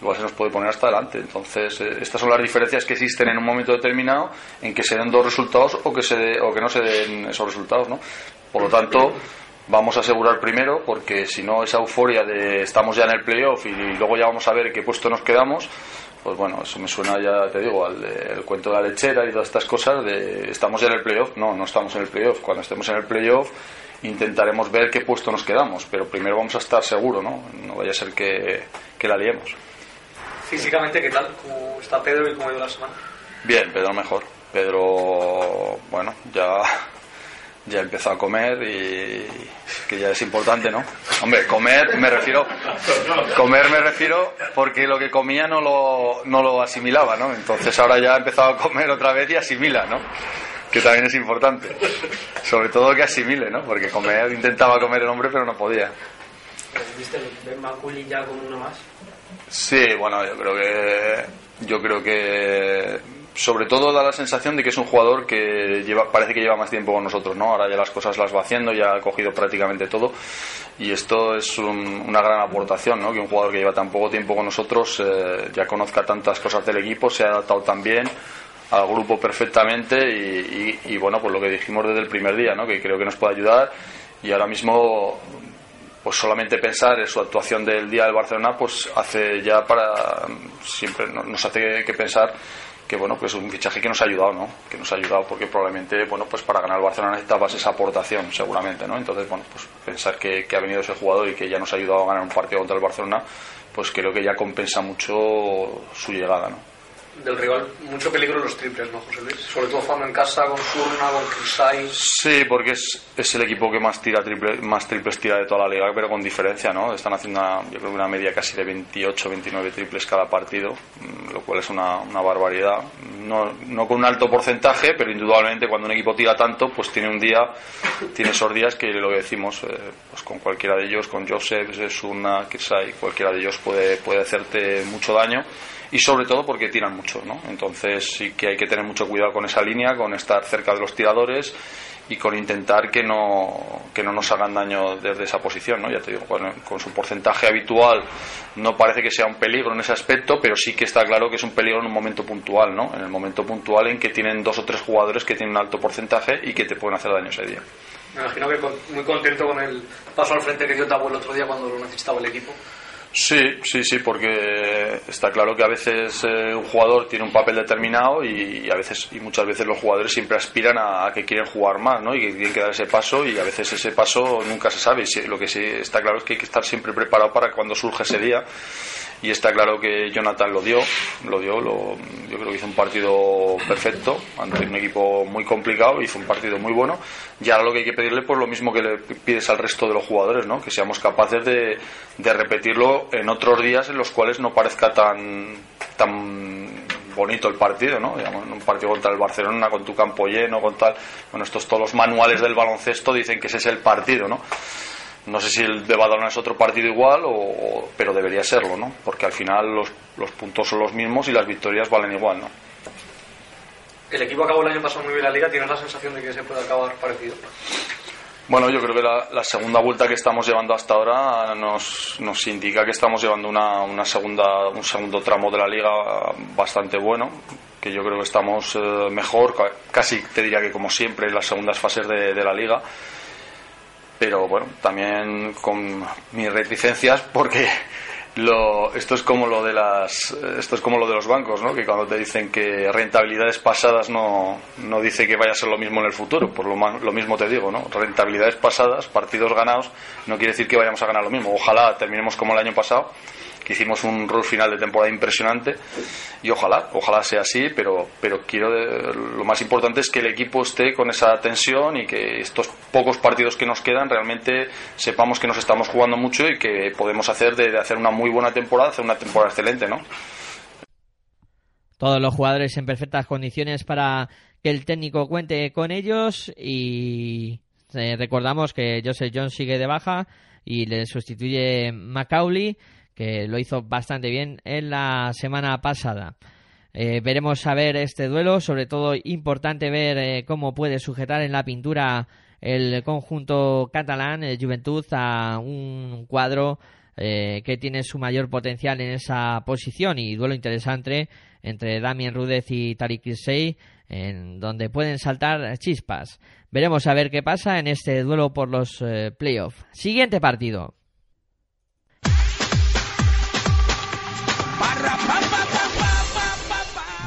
S22: Igual se nos puede poner hasta delante. Entonces, eh, estas son las diferencias que existen en un momento determinado en que se den dos resultados o que, se de- o que no se den esos resultados, ¿no? Por lo tanto, vamos a asegurar primero, porque si no, esa euforia de estamos ya en el playoff y luego ya vamos a ver qué puesto nos quedamos, pues bueno, eso me suena ya, te digo, al el cuento de la lechera y todas estas cosas de estamos ya en el playoff. No, no estamos en el playoff. Cuando estemos en el playoff intentaremos ver qué puesto nos quedamos, pero primero vamos a estar seguros, ¿no? No vaya a ser que, que la liemos.
S24: Físicamente, ¿qué tal? ¿Cómo está Pedro y cómo ha ido la semana?
S22: Bien, Pedro mejor. Pedro, bueno, ya ya empezó a comer y que ya es importante, ¿no? Hombre, comer me refiero comer me refiero porque lo que comía no lo, no lo asimilaba, ¿no? Entonces ahora ya ha empezado a comer otra vez y asimila, ¿no? Que también es importante. Sobre todo que asimile, ¿no? Porque comer intentaba comer el hombre pero no podía.
S23: ¿Viste Maculi ya con uno más?
S22: Sí, bueno, yo creo que yo creo que sobre todo da la sensación de que es un jugador que lleva, parece que lleva más tiempo con nosotros, ¿no? Ahora ya las cosas las va haciendo, ya ha cogido prácticamente todo y esto es una gran aportación, ¿no? Que un jugador que lleva tan poco tiempo con nosotros eh, ya conozca tantas cosas del equipo, se ha adaptado tan bien al grupo perfectamente y, y, bueno, pues lo que dijimos desde el primer día, ¿no? Que creo que nos puede ayudar y ahora mismo pues solamente pensar en su actuación del día del Barcelona pues hace ya para siempre nos hace que pensar que bueno pues un fichaje que nos ha ayudado no que nos ha ayudado porque probablemente bueno pues para ganar el Barcelona necesitabas esa aportación seguramente no entonces bueno pues pensar que, que, ha venido ese jugador y que ya nos ha ayudado a ganar un partido contra el Barcelona pues creo que ya compensa mucho su llegada no
S23: del rival mucho peligro los triples, ¿no, José Luis? Sobre todo jugando en casa con Surna, con Crisay.
S22: Sí, porque es, es el equipo que más tira triple, más triples tira de toda la liga, pero con diferencia, ¿no? Están haciendo una, yo creo una media casi de 28, 29 triples cada partido, mm, lo cual es una, una barbaridad. No, no con un alto porcentaje, pero indudablemente cuando un equipo tira tanto, pues tiene un día, tiene esos días que lo que decimos, eh, pues con cualquiera de ellos, con Joseph, Surna, Crisay, cualquiera de ellos puede, puede hacerte mucho daño y sobre todo porque tiran mucho, ¿no? Entonces sí que hay que tener mucho cuidado con esa línea, con estar cerca de los tiradores y con intentar que no, que no nos hagan daño desde esa posición, ¿no? Ya te digo, con su porcentaje habitual no parece que sea un peligro en ese aspecto, pero sí que está claro que es un peligro en un momento puntual, ¿no? En el momento puntual en que tienen dos o tres jugadores que tienen un alto porcentaje y que te pueden hacer daño ese día.
S23: Me imagino que muy contento con el paso al frente que dio Tabo el otro día cuando lo necesitaba el equipo.
S22: Sí, sí, sí, porque está claro que a veces eh, un jugador tiene un papel determinado y, a veces y muchas veces los jugadores siempre aspiran a, que quieren jugar más, ¿no? Y que tienen que dar ese paso y a veces ese paso nunca se sabe. Y lo que sí está claro es que hay que estar siempre preparado para cuando surge ese día y está claro que Jonathan lo dio, lo dio, lo, yo creo que hizo un partido perfecto ante un equipo muy complicado, hizo un partido muy bueno y ahora lo que hay que pedirle pues lo mismo que le pides al resto de los jugadores, ¿no? que seamos capaces de, de repetirlo en otros días en los cuales no parezca tan, tan bonito el partido, ¿no? Un partido contra el Barcelona, con tu campo lleno, con tal. Bueno, estos todos los manuales del baloncesto dicen que ese es el partido, ¿no? No sé si el de Badalona es otro partido igual, o, pero debería serlo, ¿no? Porque al final los, los puntos son los mismos y las victorias valen igual, ¿no?
S23: El equipo acabó el año pasado muy bien la liga, ¿tienes la sensación de que se puede acabar parecido?
S22: Bueno, yo creo que la, la, segunda vuelta que estamos llevando hasta ahora nos, nos indica que estamos llevando una, una, segunda, un segundo tramo de la liga bastante bueno, que yo creo que estamos eh, mejor, casi te diría que como siempre en las segundas fases de, de la liga pero bueno, también con mis reticencias porque lo, esto es como lo de las esto es como lo de los bancos, ¿no? Que cuando te dicen que rentabilidades pasadas no, no dice que vaya a ser lo mismo en el futuro, por lo, lo mismo te digo, ¿no? Rentabilidades pasadas, partidos ganados, no quiere decir que vayamos a ganar lo mismo. Ojalá terminemos como el año pasado hicimos un rol final de temporada impresionante y ojalá, ojalá sea así, pero, pero quiero lo más importante es que el equipo esté con esa tensión y que estos pocos partidos que nos quedan realmente sepamos que nos estamos jugando mucho y que podemos hacer de, hacer una muy buena temporada, hacer una temporada excelente, ¿no?
S2: Todos los jugadores en perfectas condiciones para que el técnico cuente con ellos y eh, recordamos que Joseph John sigue de baja y le sustituye Macaulay que lo hizo bastante bien en la semana pasada. Eh, veremos a ver este duelo, sobre todo importante ver eh, cómo puede sujetar en la pintura el conjunto catalán, el Juventud, a un cuadro eh, que tiene su mayor potencial en esa posición y duelo interesante entre Damien Rudez y Tariq Kirsey, en donde pueden saltar chispas. Veremos a ver qué pasa en este duelo por los playoffs. Siguiente partido.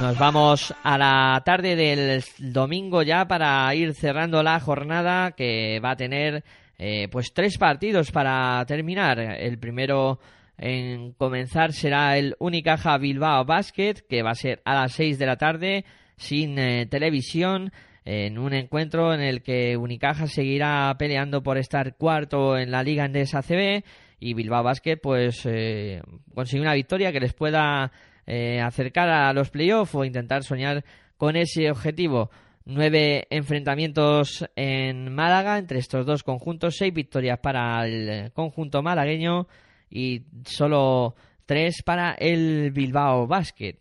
S2: Nos vamos a la tarde del domingo ya para ir cerrando la jornada que va a tener eh, pues tres partidos para terminar. El primero en comenzar será el Unicaja Bilbao Basket que va a ser a las seis de la tarde. sin eh, televisión en un encuentro en el que Unicaja seguirá peleando por estar cuarto en la Liga Endesa CB y Bilbao Basket pues eh, consigue una victoria que les pueda eh, acercar a los playoffs o intentar soñar con ese objetivo. Nueve enfrentamientos en Málaga entre estos dos conjuntos, seis victorias para el conjunto malagueño y solo tres para el Bilbao Basket.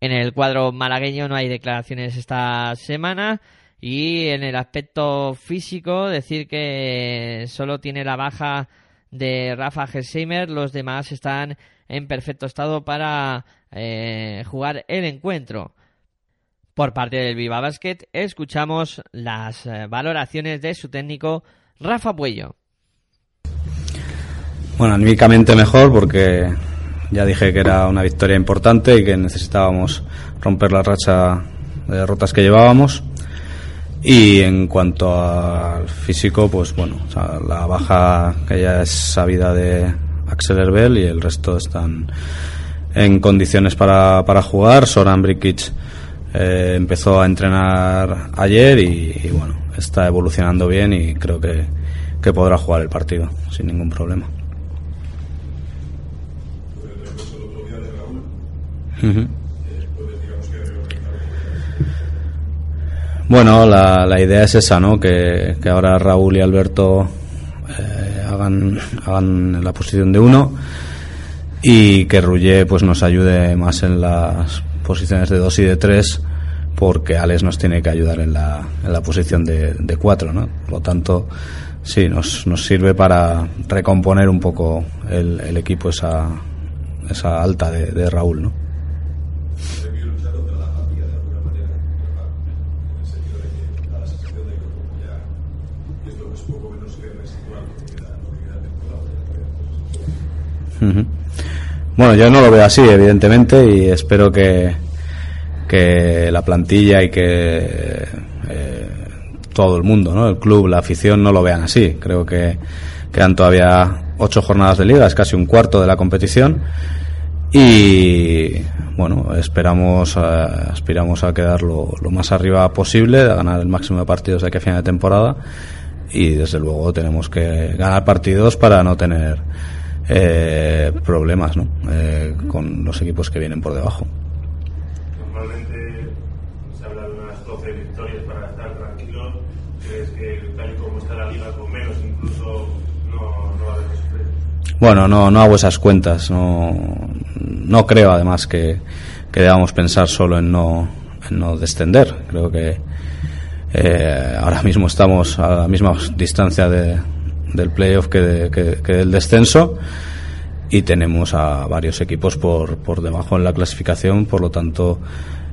S2: En el cuadro malagueño no hay declaraciones esta semana y en el aspecto físico decir que solo tiene la baja de Rafa Gesheimer, los demás están en perfecto estado para eh, jugar el encuentro. Por parte del Viva Basket escuchamos las eh, valoraciones de su técnico Rafa Puello.
S25: Bueno, anímicamente mejor porque ya dije que era una victoria importante y que necesitábamos romper la racha de derrotas que llevábamos. Y en cuanto al físico, pues bueno, la baja que ya es sabida de Axel Herbel y el resto están en condiciones para, para jugar. Soran Brikic eh, empezó a entrenar ayer y, bueno, está evolucionando bien y creo que, que podrá jugar el partido sin ningún problema. Bueno, la, la, idea es esa, ¿no? Que, que ahora Raúl y Alberto eh, hagan, hagan la posición de uno y que Rullé pues nos ayude más en las posiciones de dos y de tres porque Alex nos tiene que ayudar en la, en la posición de, de cuatro, ¿no? Por lo tanto, sí, nos, nos sirve para recomponer un poco el, el equipo esa, esa alta de, de Raúl, ¿no? Bueno, yo no lo veo así, evidentemente, y espero que, que la plantilla y que eh, todo el mundo, ¿no? el club, la afición, no lo vean así. Creo que quedan todavía ocho jornadas de liga, es casi un cuarto de la competición. Y bueno, esperamos, aspiramos a quedar lo, lo, más arriba posible, a ganar el máximo de partidos de aquí a final de temporada. Y desde luego tenemos que ganar partidos para no tener eh, problemas ¿no? Eh, con los equipos que vienen por debajo.
S26: Normalmente se habla de unas 12 victorias para estar tranquilo. ¿Crees que tal y como está la liga con menos incluso no, no va a haber?
S25: Bueno, no, no hago esas cuentas. No, no creo además que, que debamos pensar solo en no, en no descender. Creo que eh, ahora mismo estamos a la misma distancia de, del playoff que, que, del descenso. Y tenemos a varios equipos por, por debajo en la clasificación, por lo tanto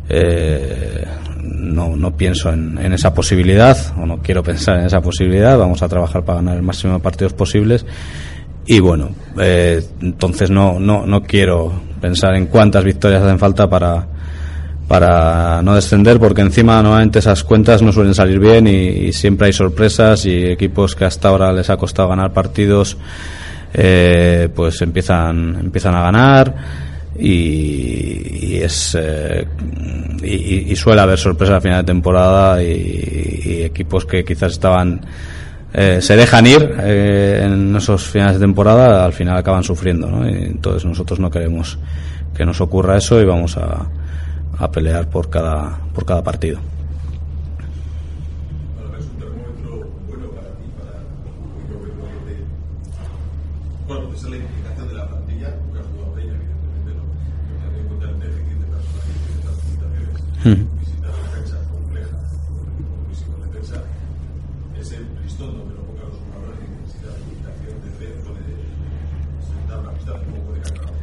S25: eh, no, no pienso en, en, esa posibilidad o no quiero pensar en esa posibilidad, vamos a trabajar para ganar el máximo de partidos posibles. Y bueno, eh, entonces no, no, no quiero pensar en cuántas victorias hacen falta para, para no descender porque encima normalmente esas cuentas no suelen salir bien y, siempre hay sorpresas y equipos que hasta ahora les ha costado ganar partidos eh, pues empiezan empiezan a ganar y, y es eh, y, y, suele haber sorpresas a final de temporada y, equipos que quizás estaban eh, se dejan ir eh, en esos finales de temporada al final acaban sufriendo ¿no? entonces nosotros no queremos que nos ocurra eso y vamos a a pelear por cada, por cada partido.
S26: Bueno, pues es la implicación de la plantilla, porque ha jugado Peña, evidentemente, ¿no? Pero también en cuenta el déficit de personal que tiene estas limitaciones. Visitar una cancha compleja, con físico de defensa, es el listón donde lo pongan los jugadores que necesitan la limitación de fe, puede sentar una pista de cómo puede cargar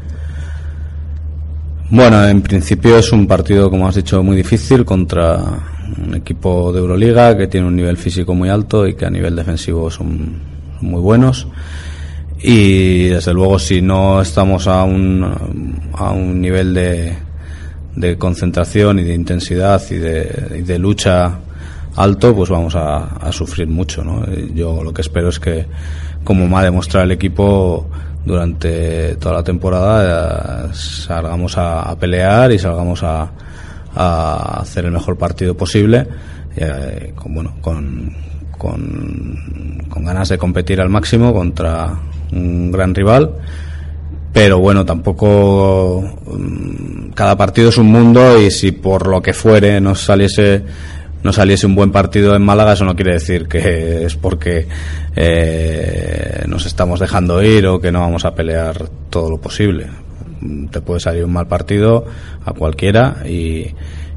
S25: Bueno, en principio es un partido, como has dicho, muy difícil contra un equipo de Euroliga que tiene un nivel físico muy alto y que a nivel defensivo son muy buenos y desde luego si no estamos a un, a un nivel de, de concentración y de intensidad y de, de lucha alto, pues vamos a, a, sufrir mucho. ¿no? Yo lo que espero es que, como me ha demostrado el equipo durante toda la temporada, eh, salgamos a, pelear y salgamos a, a hacer el mejor partido posible, eh, con, bueno, con, con, con ganas de competir al máximo contra un gran rival. Pero bueno, tampoco mm, cada partido es un mundo y si por lo que fuere nos saliese no saliese un buen partido en Málaga, eso no quiere decir que es porque eh, nos estamos dejando ir o que no vamos a pelear todo lo posible. Te puede salir un mal partido a cualquiera y,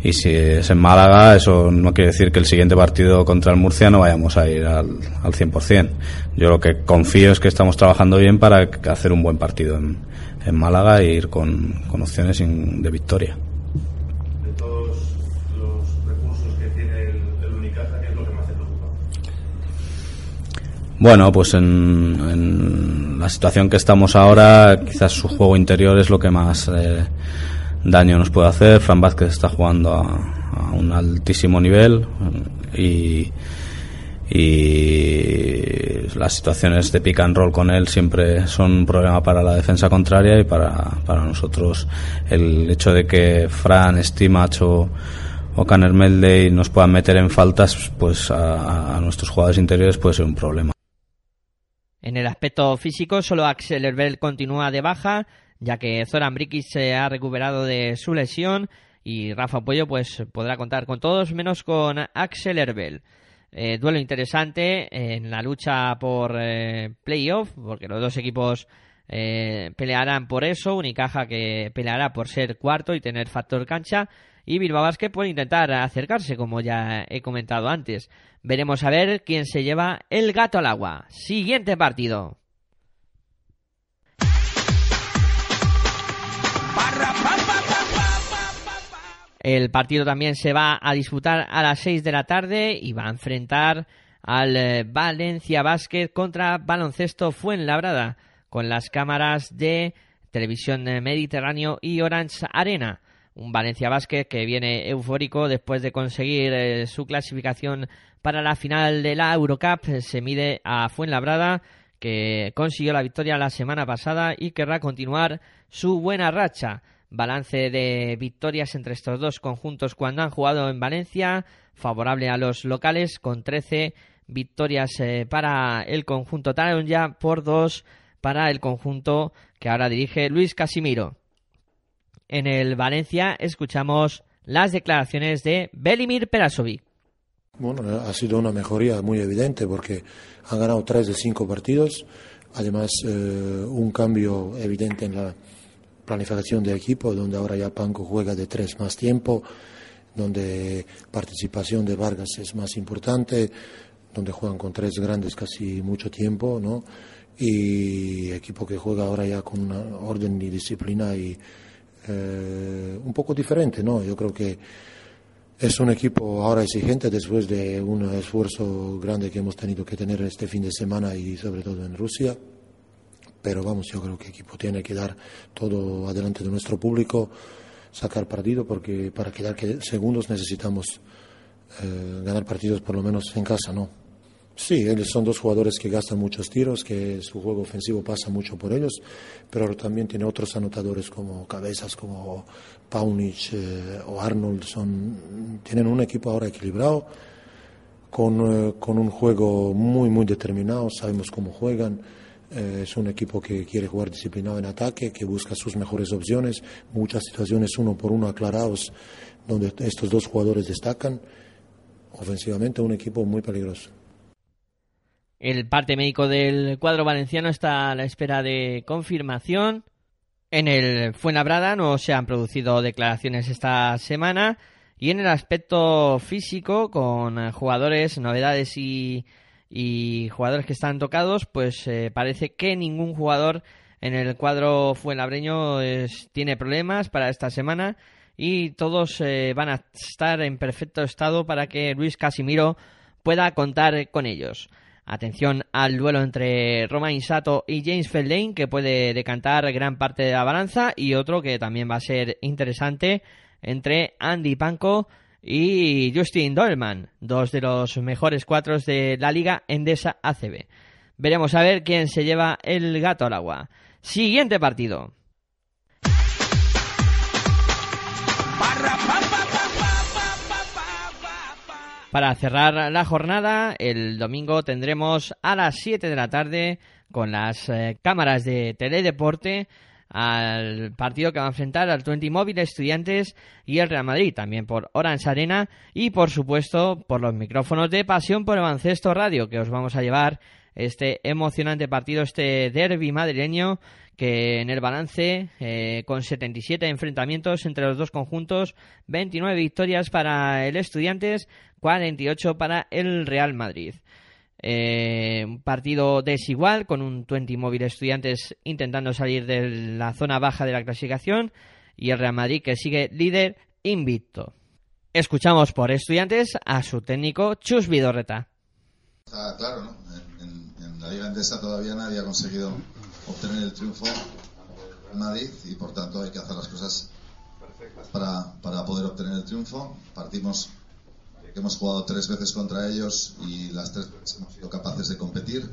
S25: y si es en Málaga, eso no quiere decir que el siguiente partido contra el Murcia no vayamos a ir al, al 100%. Yo lo que confío es que estamos trabajando bien para hacer un buen partido en, Málaga e ir con, con opciones de victoria. Bueno, pues en, en la situación que estamos ahora, quizás su juego interior es lo que más eh, daño nos puede hacer. Fran Vázquez está jugando a, a un altísimo nivel y, y las situaciones de pick and roll con él siempre son un problema para la defensa contraria y para, para nosotros el hecho de que Fran, Stimach o, Canner Meldey nos puedan meter en faltas, pues a, a nuestros jugadores interiores puede ser un problema.
S2: En el aspecto físico, solo Axel Herbel continúa de baja, ya que Zoran Brikic se ha recuperado de su lesión y Rafa Puello pues podrá contar con todos menos con Axel Herbel. Eh, duelo interesante en la lucha por eh, playoff, porque los dos equipos eh, pelearán por eso. Unicaja que peleará por ser cuarto y tener factor cancha. Y Bilbao Basket puede intentar acercarse, como ya he comentado antes. Veremos a ver quién se lleva el gato al agua. Siguiente partido. El partido también se va a disputar a las 6 de la tarde y va a enfrentar al eh, Valencia Basket contra Baloncesto Fuenlabrada con las cámaras de Televisión Mediterráneo y Orange Arena. Un Valencia Basket que viene eufórico después de conseguir eh, su clasificación para la final de la Eurocup. Se mide a Fuenlabrada que consiguió la victoria la semana pasada y querrá continuar su buena racha. Balance de victorias entre estos dos conjuntos cuando han jugado en Valencia, favorable a los locales con 13 victorias eh, para el conjunto Taronja por dos para el conjunto que ahora dirige Luis Casimiro. En el Valencia escuchamos las declaraciones de Belimir Perasovic.
S27: Bueno, ha sido una mejoría muy evidente porque han ganado tres de cinco partidos. Además, eh, un cambio evidente en la planificación de equipo, donde ahora ya Panco juega de tres más tiempo, donde participación de Vargas es más importante, donde juegan con tres grandes casi mucho tiempo, ¿no? Y equipo que juega ahora ya con una orden y disciplina y eh, un poco diferente, ¿no? Yo creo que es un equipo ahora exigente después de un esfuerzo grande que hemos tenido que tener este fin de semana y sobre todo en Rusia. Pero vamos, yo creo que el equipo tiene que dar todo adelante de nuestro público, sacar partido, porque para quedar que- segundos necesitamos eh, ganar partidos por lo menos en casa, ¿no? Sí, ellos son dos jugadores que gastan muchos tiros, que su juego ofensivo pasa mucho por ellos, pero también tiene otros anotadores como Cabezas, como Paunic eh, o Arnold. Son, tienen un equipo ahora equilibrado, con, eh, con un juego muy, muy determinado, sabemos cómo juegan. Eh, es un equipo que quiere jugar disciplinado en ataque, que busca sus mejores opciones, muchas situaciones uno por uno aclarados, donde estos dos jugadores destacan. Ofensivamente, un equipo muy peligroso.
S2: El parte médico del cuadro valenciano está a la espera de confirmación. En el Fuenlabrada no se han producido declaraciones esta semana. Y en el aspecto físico, con jugadores, novedades y, jugadores que están tocados, pues eh, parece que ningún jugador en el cuadro fuenlabreño tiene problemas para esta semana y todos eh, van a estar en perfecto estado para que Luis Casimiro pueda contar con ellos. Atención al duelo entre Romain Sato y James Feldane, que puede decantar gran parte de la balanza, y otro que también va a ser interesante entre Andy Panko y Justin Dolman, dos de los mejores cuatros de la liga Endesa ACB. Veremos a ver quién se lleva el gato al agua. Siguiente partido. Para cerrar la jornada, el domingo tendremos a las 7 de la tarde con las eh, cámaras de Teledeporte al partido que va a enfrentar al 20 Móvil Estudiantes y el Real Madrid, también por Orange Arena y por supuesto por los micrófonos de Pasión por el Baloncesto Radio que os vamos a llevar este emocionante partido, este derby madrileño que en el balance, eh, con 77 enfrentamientos entre los dos conjuntos, 29 victorias para el Estudiantes, 48 para el Real Madrid. Eh, un partido desigual, con un 20 móvil Estudiantes intentando salir de la zona baja de la clasificación y el Real Madrid que sigue líder invicto. Escuchamos por Estudiantes a su técnico Chus Vidorreta.
S28: Está claro, ¿no? En, la Liga Endesa todavía nadie ha conseguido obtener el triunfo en Madrid y por tanto hay que hacer las cosas para, para poder obtener el triunfo. Partimos que hemos jugado tres veces contra ellos y las tres veces hemos sido capaces de competir,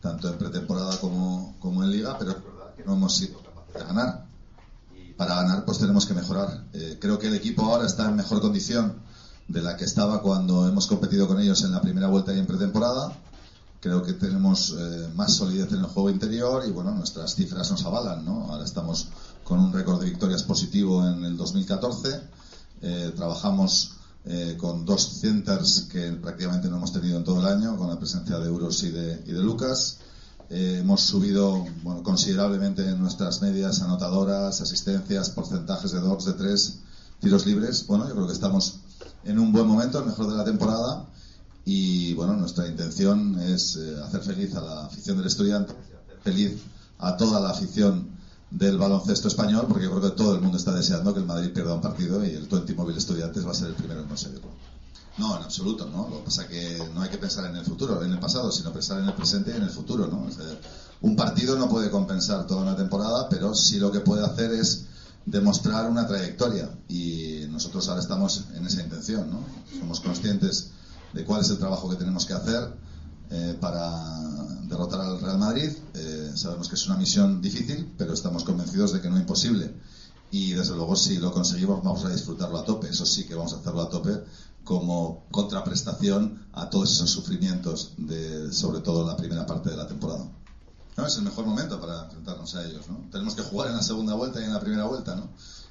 S28: tanto en pretemporada como, como en liga, pero no hemos sido capaces de ganar. Para ganar pues tenemos que mejorar. Eh, creo que el equipo ahora está en mejor condición de la que estaba cuando hemos competido con ellos en la primera vuelta y en pretemporada creo que tenemos eh, más solidez en el juego interior y bueno, nuestras cifras nos avalan, ¿no? Ahora estamos con un récord de victorias positivo en el 2014, eh, trabajamos eh, con dos centers que prácticamente no hemos tenido en todo el año, con la presencia de Euros y de, y de Lucas. Eh, hemos subido bueno, considerablemente en nuestras medias anotadoras, asistencias, porcentajes de dos, de tres, tiros libres. Bueno, yo creo que estamos en un buen momento, el mejor de la temporada y bueno, nuestra intención es eh, hacer feliz a la afición del estudiante, feliz a toda la afición del baloncesto español, porque yo creo que todo el mundo está deseando que el Madrid pierda un partido y el 20 Móvil Estudiantes va a ser el primero en conseguirlo. No, en absoluto, ¿no? Lo que pasa es que no hay que pensar en el futuro, en el pasado, sino pensar en el presente y en el futuro, ¿no? O sea, un partido no puede compensar toda una temporada, pero sí lo que puede hacer es demostrar una trayectoria y nosotros ahora estamos en esa intención, ¿no? Somos conscientes de cuál es el trabajo que tenemos que hacer eh, para derrotar al Real Madrid. Eh, sabemos que es una misión difícil, pero estamos convencidos de que no es imposible. Y desde luego, si lo conseguimos, vamos a disfrutarlo a tope. Eso sí que vamos a hacerlo a tope como contraprestación a todos esos sufrimientos, de, sobre todo la primera parte de la temporada. No, es el mejor momento para enfrentarnos a ellos. ¿no? Tenemos que jugar en la segunda vuelta y en la primera vuelta. ¿no?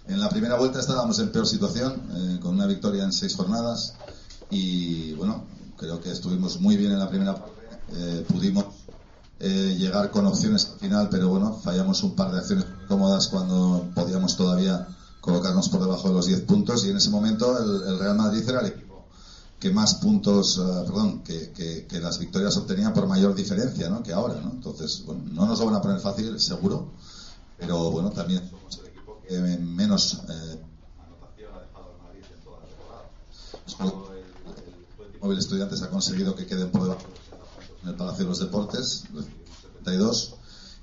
S28: En la primera vuelta estábamos en peor situación, eh, con una victoria en seis jornadas y bueno, creo que estuvimos muy bien en la primera eh, pudimos eh, llegar con opciones al final, pero bueno, fallamos un par de acciones cómodas cuando podíamos todavía colocarnos por debajo de los 10 puntos y en ese momento el, el Real Madrid era el equipo que más puntos, uh, perdón, que, que, las victorias obtenía por mayor diferencia ¿no? que ahora, ¿no? Entonces, bueno, no nos lo van a poner fácil, seguro, pero bueno, también somos el equipo que menos eh, anotación ha dejado al Madrid en toda la temporada. Móvil Estudiantes ha conseguido que queden por debajo en el Palacio de los Deportes, 72,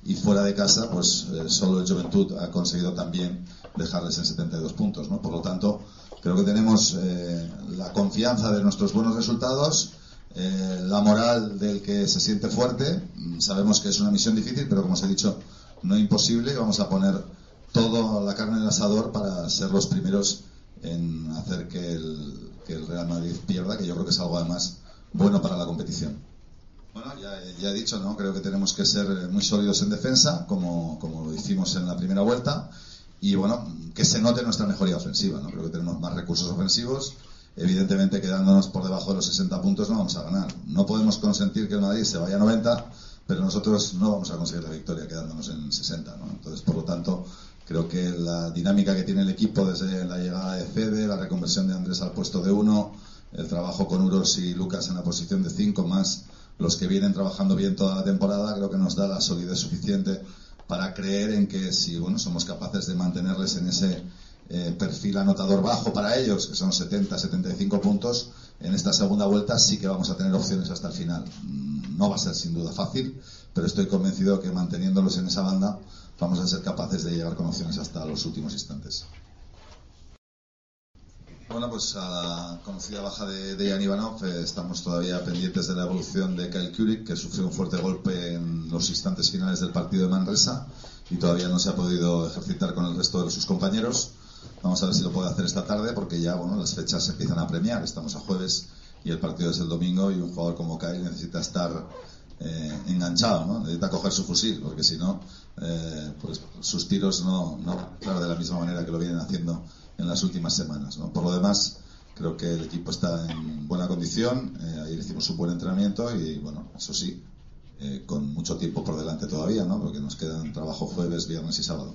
S28: y fuera de casa, pues eh, solo el Juventud ha conseguido también dejarles en 72 puntos, ¿no? Por lo tanto, creo que tenemos eh, la confianza de nuestros buenos resultados, eh, la moral del que se siente fuerte. Sabemos que es una misión difícil, pero como os he dicho, no imposible. Vamos a poner toda la carne en el asador para ser los primeros en hacer que el Real Madrid pierda, que yo creo que es algo además bueno para la competición. Bueno, ya, he dicho, ¿no? Creo que tenemos que ser muy sólidos en defensa, como, como lo hicimos en la primera vuelta, y bueno, que se note nuestra mejoría ofensiva, ¿no? Creo que tenemos más recursos ofensivos. Evidentemente, quedándonos por debajo de los 60 puntos no vamos a ganar. No podemos consentir que el Madrid se vaya a 90, pero nosotros no vamos a conseguir la victoria quedándonos en 60, ¿no? Entonces, por lo tanto, Creo que la dinámica que tiene el equipo desde la llegada de Fede, la reconversión de Andrés al puesto de uno, el trabajo con Uros y Lucas en la posición de cinco, más los que vienen trabajando bien toda la temporada, creo que nos da la solidez suficiente para creer en que si bueno somos capaces de mantenerles en ese eh, perfil anotador bajo para ellos, que son 70, 75 puntos, en esta segunda vuelta sí que vamos a tener opciones hasta el final. Mm, no va a ser sin duda fácil, pero estoy convencido que manteniéndolos en esa banda vamos a ser capaces de llegar con opciones hasta los últimos instantes. Bueno, pues a la conocida baja de Dejan Ivanov eh, estamos todavía pendientes de la evolución de Kyle Kurik, que sufrió un fuerte golpe en los instantes finales del partido de Manresa y todavía no se ha podido ejercitar con el resto de sus compañeros. Vamos a ver si lo puede hacer esta tarde porque ya bueno, las fechas se empiezan a premiar. Estamos a jueves y el partido es el domingo y un jugador como Kai necesita estar eh, enganchado, ¿no? necesita coger su fusil, porque si no, eh, pues sus tiros no, no claro, de la misma manera que lo vienen haciendo en las últimas semanas. ¿no? Por lo demás, creo que el equipo está en buena condición, eh, ayer hicimos un buen entrenamiento y bueno, eso sí, eh, con mucho tiempo por delante todavía, ¿no? porque nos quedan trabajo jueves, viernes y sábado.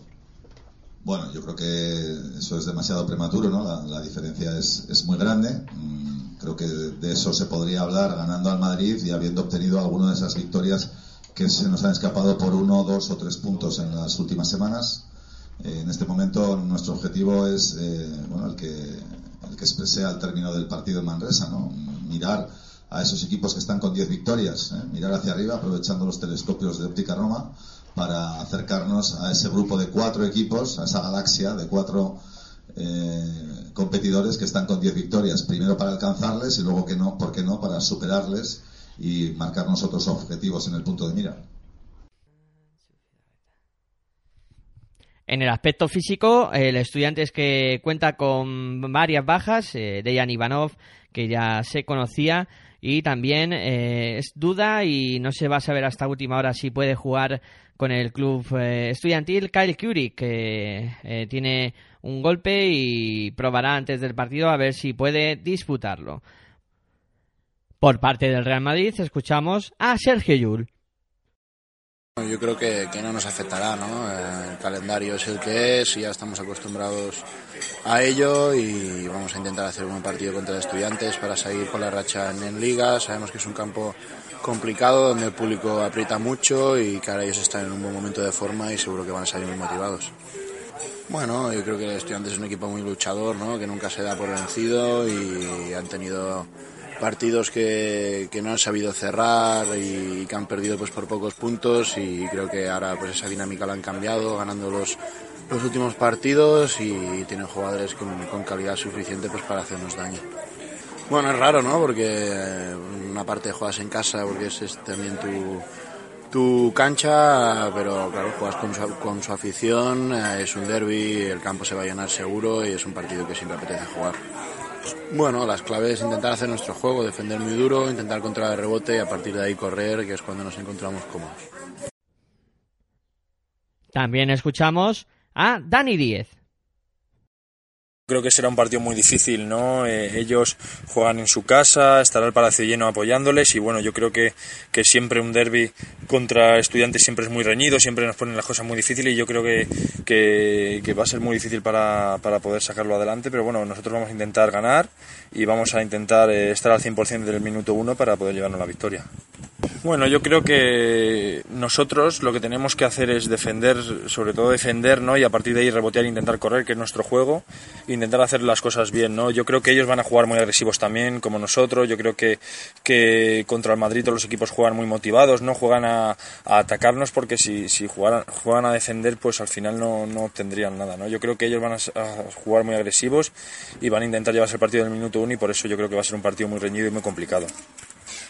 S28: Bueno, yo creo que eso es demasiado prematuro, ¿no? La, diferencia es, es, muy grande. Mm, creo que de eso se podría hablar ganando al Madrid y habiendo obtenido alguna de esas victorias que se nos han escapado por uno, dos o tres puntos en las últimas semanas. Eh, en este momento nuestro objetivo es, eh, bueno, el que, el que expresé al término del partido en Manresa, ¿no? Mirar a esos equipos que están con 10 victorias, ¿eh? mirar hacia arriba aprovechando los telescopios de óptica Roma para acercarnos a ese grupo de cuatro equipos, a esa galaxia de cuatro competidores que están con 10 victorias, primero para alcanzarles y luego que no, ¿por qué no?, para superarles y marcarnos otros objetivos en el punto de mira.
S2: En el aspecto físico, el estudiante es que cuenta con varias bajas, eh, Dejan Ivanov, que ya se conocía, y también eh, es duda y no se va a saber hasta última hora si puede jugar con el club eh, estudiantil Kyle Curie, que eh, tiene un golpe y probará antes del partido a ver si puede disputarlo. Por parte del Real Madrid escuchamos a Sergio Yul.
S29: Yo creo que, que, no nos afectará, ¿no? El calendario es el que es y ya estamos acostumbrados a ello y vamos a intentar hacer un partido contra estudiantes para seguir con la racha en, en liga. Sabemos que es un campo complicado donde el público aprieta mucho y que ahora ellos están en un buen momento de forma y seguro que van a salir muy motivados. Bueno, yo creo que Estudiantes es un equipo muy luchador, ¿no? que nunca se da por vencido y han tenido partidos que, no han sabido cerrar y que han perdido pues por pocos puntos y creo que ahora pues esa dinámica la han cambiado ganando los, los últimos partidos y tienen jugadores con, con calidad suficiente pues para hacernos daño. Bueno, es raro, ¿no? Porque una parte juegas en casa porque es, es también tu, tu cancha, pero claro, juegas con su, con su afición, eh, es un derby, el campo se va a llenar seguro y es un partido que siempre apetece jugar. Bueno, las claves es intentar hacer nuestro juego, defender muy duro, intentar controlar el rebote y a partir de ahí correr, que es cuando nos encontramos cómodos.
S2: También escuchamos a Dani Díez.
S30: Creo que será un partido muy difícil, ¿no? Eh, ellos juegan en su casa, estará el Palacio lleno apoyándoles y bueno, yo creo que, que siempre un derby contra estudiantes siempre es muy reñido, siempre nos ponen las cosas muy difíciles y yo creo que, que, va a ser muy difícil para, para, poder sacarlo adelante, pero bueno, nosotros vamos a intentar ganar y vamos a intentar eh, estar al 100% del minuto uno para poder llevarnos la victoria. Bueno, yo creo que nosotros lo que tenemos que hacer es defender, sobre todo defender, ¿no? Y a partir de ahí rebotear e intentar correr, que es nuestro juego, intentar hacer las cosas bien, ¿no? Yo creo que ellos van a jugar muy agresivos también, como nosotros. Yo creo que, que contra el Madrid todos los equipos juegan muy motivados, ¿no? Juegan a, atacarnos porque si, si jugaran, juegan a defender, pues al final no, no obtendrían nada, ¿no? Yo creo que ellos van a, a jugar muy agresivos y van a intentar llevarse el partido del minuto uno y por eso yo creo que va a ser un partido muy reñido y muy complicado.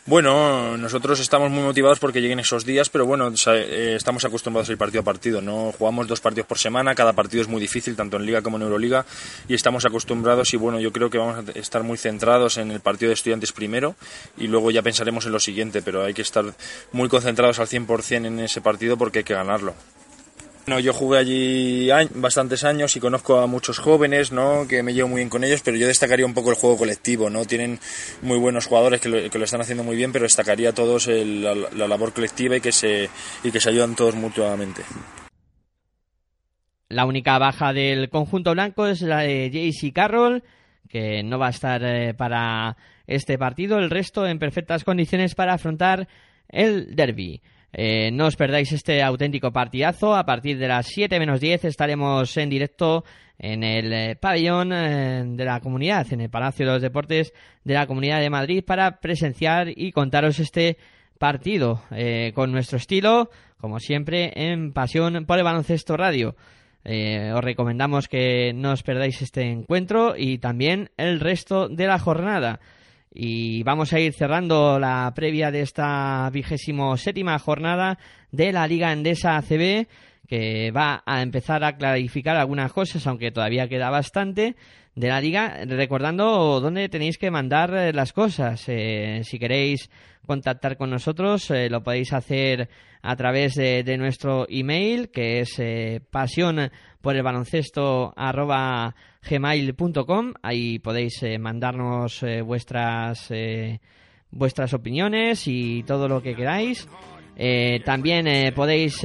S30: Bueno, nosotros estamos muy motivados porque lleguen esos días, pero bueno, eh, estamos acostumbrados a ir partido a partido. No jugamos dos partidos por semana, cada partido es muy difícil, tanto en Liga como en Euroliga, y estamos acostumbrados y bueno, yo creo que vamos a estar muy centrados en el partido de estudiantes primero y luego ya pensaremos en lo siguiente, pero hay que estar muy concentrados al 100% en ese partido porque hay que ganarlo. Bueno, yo jugué allí bastantes años y conozco a muchos jóvenes, ¿no? Que me llevo muy bien con ellos, pero yo destacaría un poco el juego colectivo, ¿no? Tienen muy buenos jugadores que lo, que lo están haciendo muy bien, pero destacaría a todos el, la, la, labor colectiva y que se y que se ayudan todos mutuamente.
S2: La única baja del conjunto blanco es la de JC Carroll, que no va a estar eh, para este partido. El resto en perfectas condiciones para afrontar el derby. Eh, no os perdáis este auténtico partidazo. A partir de las 7 menos 10 estaremos en directo en el eh, pabellón eh, de la comunidad, en el Palacio de los Deportes de la Comunidad de Madrid, para presenciar y contaros este partido con nuestro estilo, como siempre, en Pasión por el Baloncesto Radio. Os recomendamos que no os perdáis este encuentro y también el resto de la jornada. Y vamos a ir cerrando la previa de esta vigésimo séptima jornada de la Liga Endesa ACB, que va a empezar a clarificar algunas cosas, aunque todavía queda bastante, de la liga, recordando dónde tenéis que mandar eh, las cosas. Eh, si queréis contactar con nosotros, eh, lo podéis hacer a través de, nuestro email, que es eh, pasión por el baloncesto arroba gmail.com. Ahí podéis eh, mandarnos eh, vuestras, eh, vuestras opiniones y todo lo que queráis. Eh, también podéis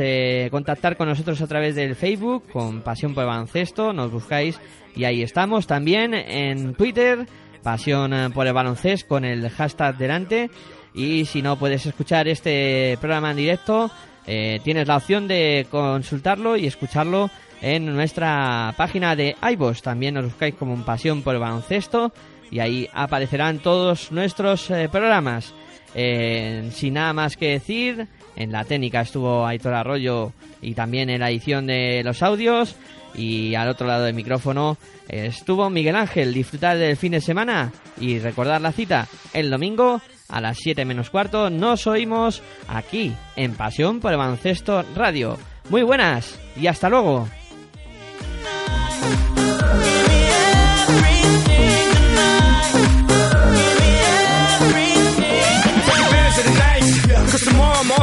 S2: contactar con nosotros a través del Facebook con Pasión por el Baloncesto, nos buscáis y ahí estamos. También en Twitter, Pasión por el Baloncesto con el hashtag delante. Y si no puedes escuchar este programa en directo, tienes la opción de consultarlo y escucharlo en nuestra página de iVoox. También nos buscáis como un Pasión por el Baloncesto y ahí aparecerán todos nuestros eh, programas. Eh, sin nada más que decir, en la técnica estuvo Aitor Arroyo y también en la edición de los audios. Y al otro lado del micrófono estuvo Miguel Ángel. Disfrutar del fin de semana y recordar la cita el domingo a las 7 menos cuarto. Nos oímos aquí en Pasión por el Baloncesto Radio. Muy buenas y hasta luego.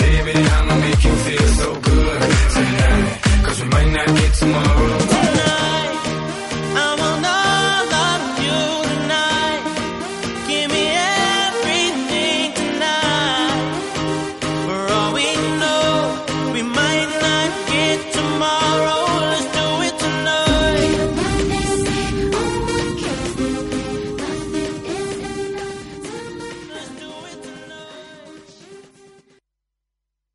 S31: Baby, I'ma make you feel so good tonight. Cause we might not get tomorrow.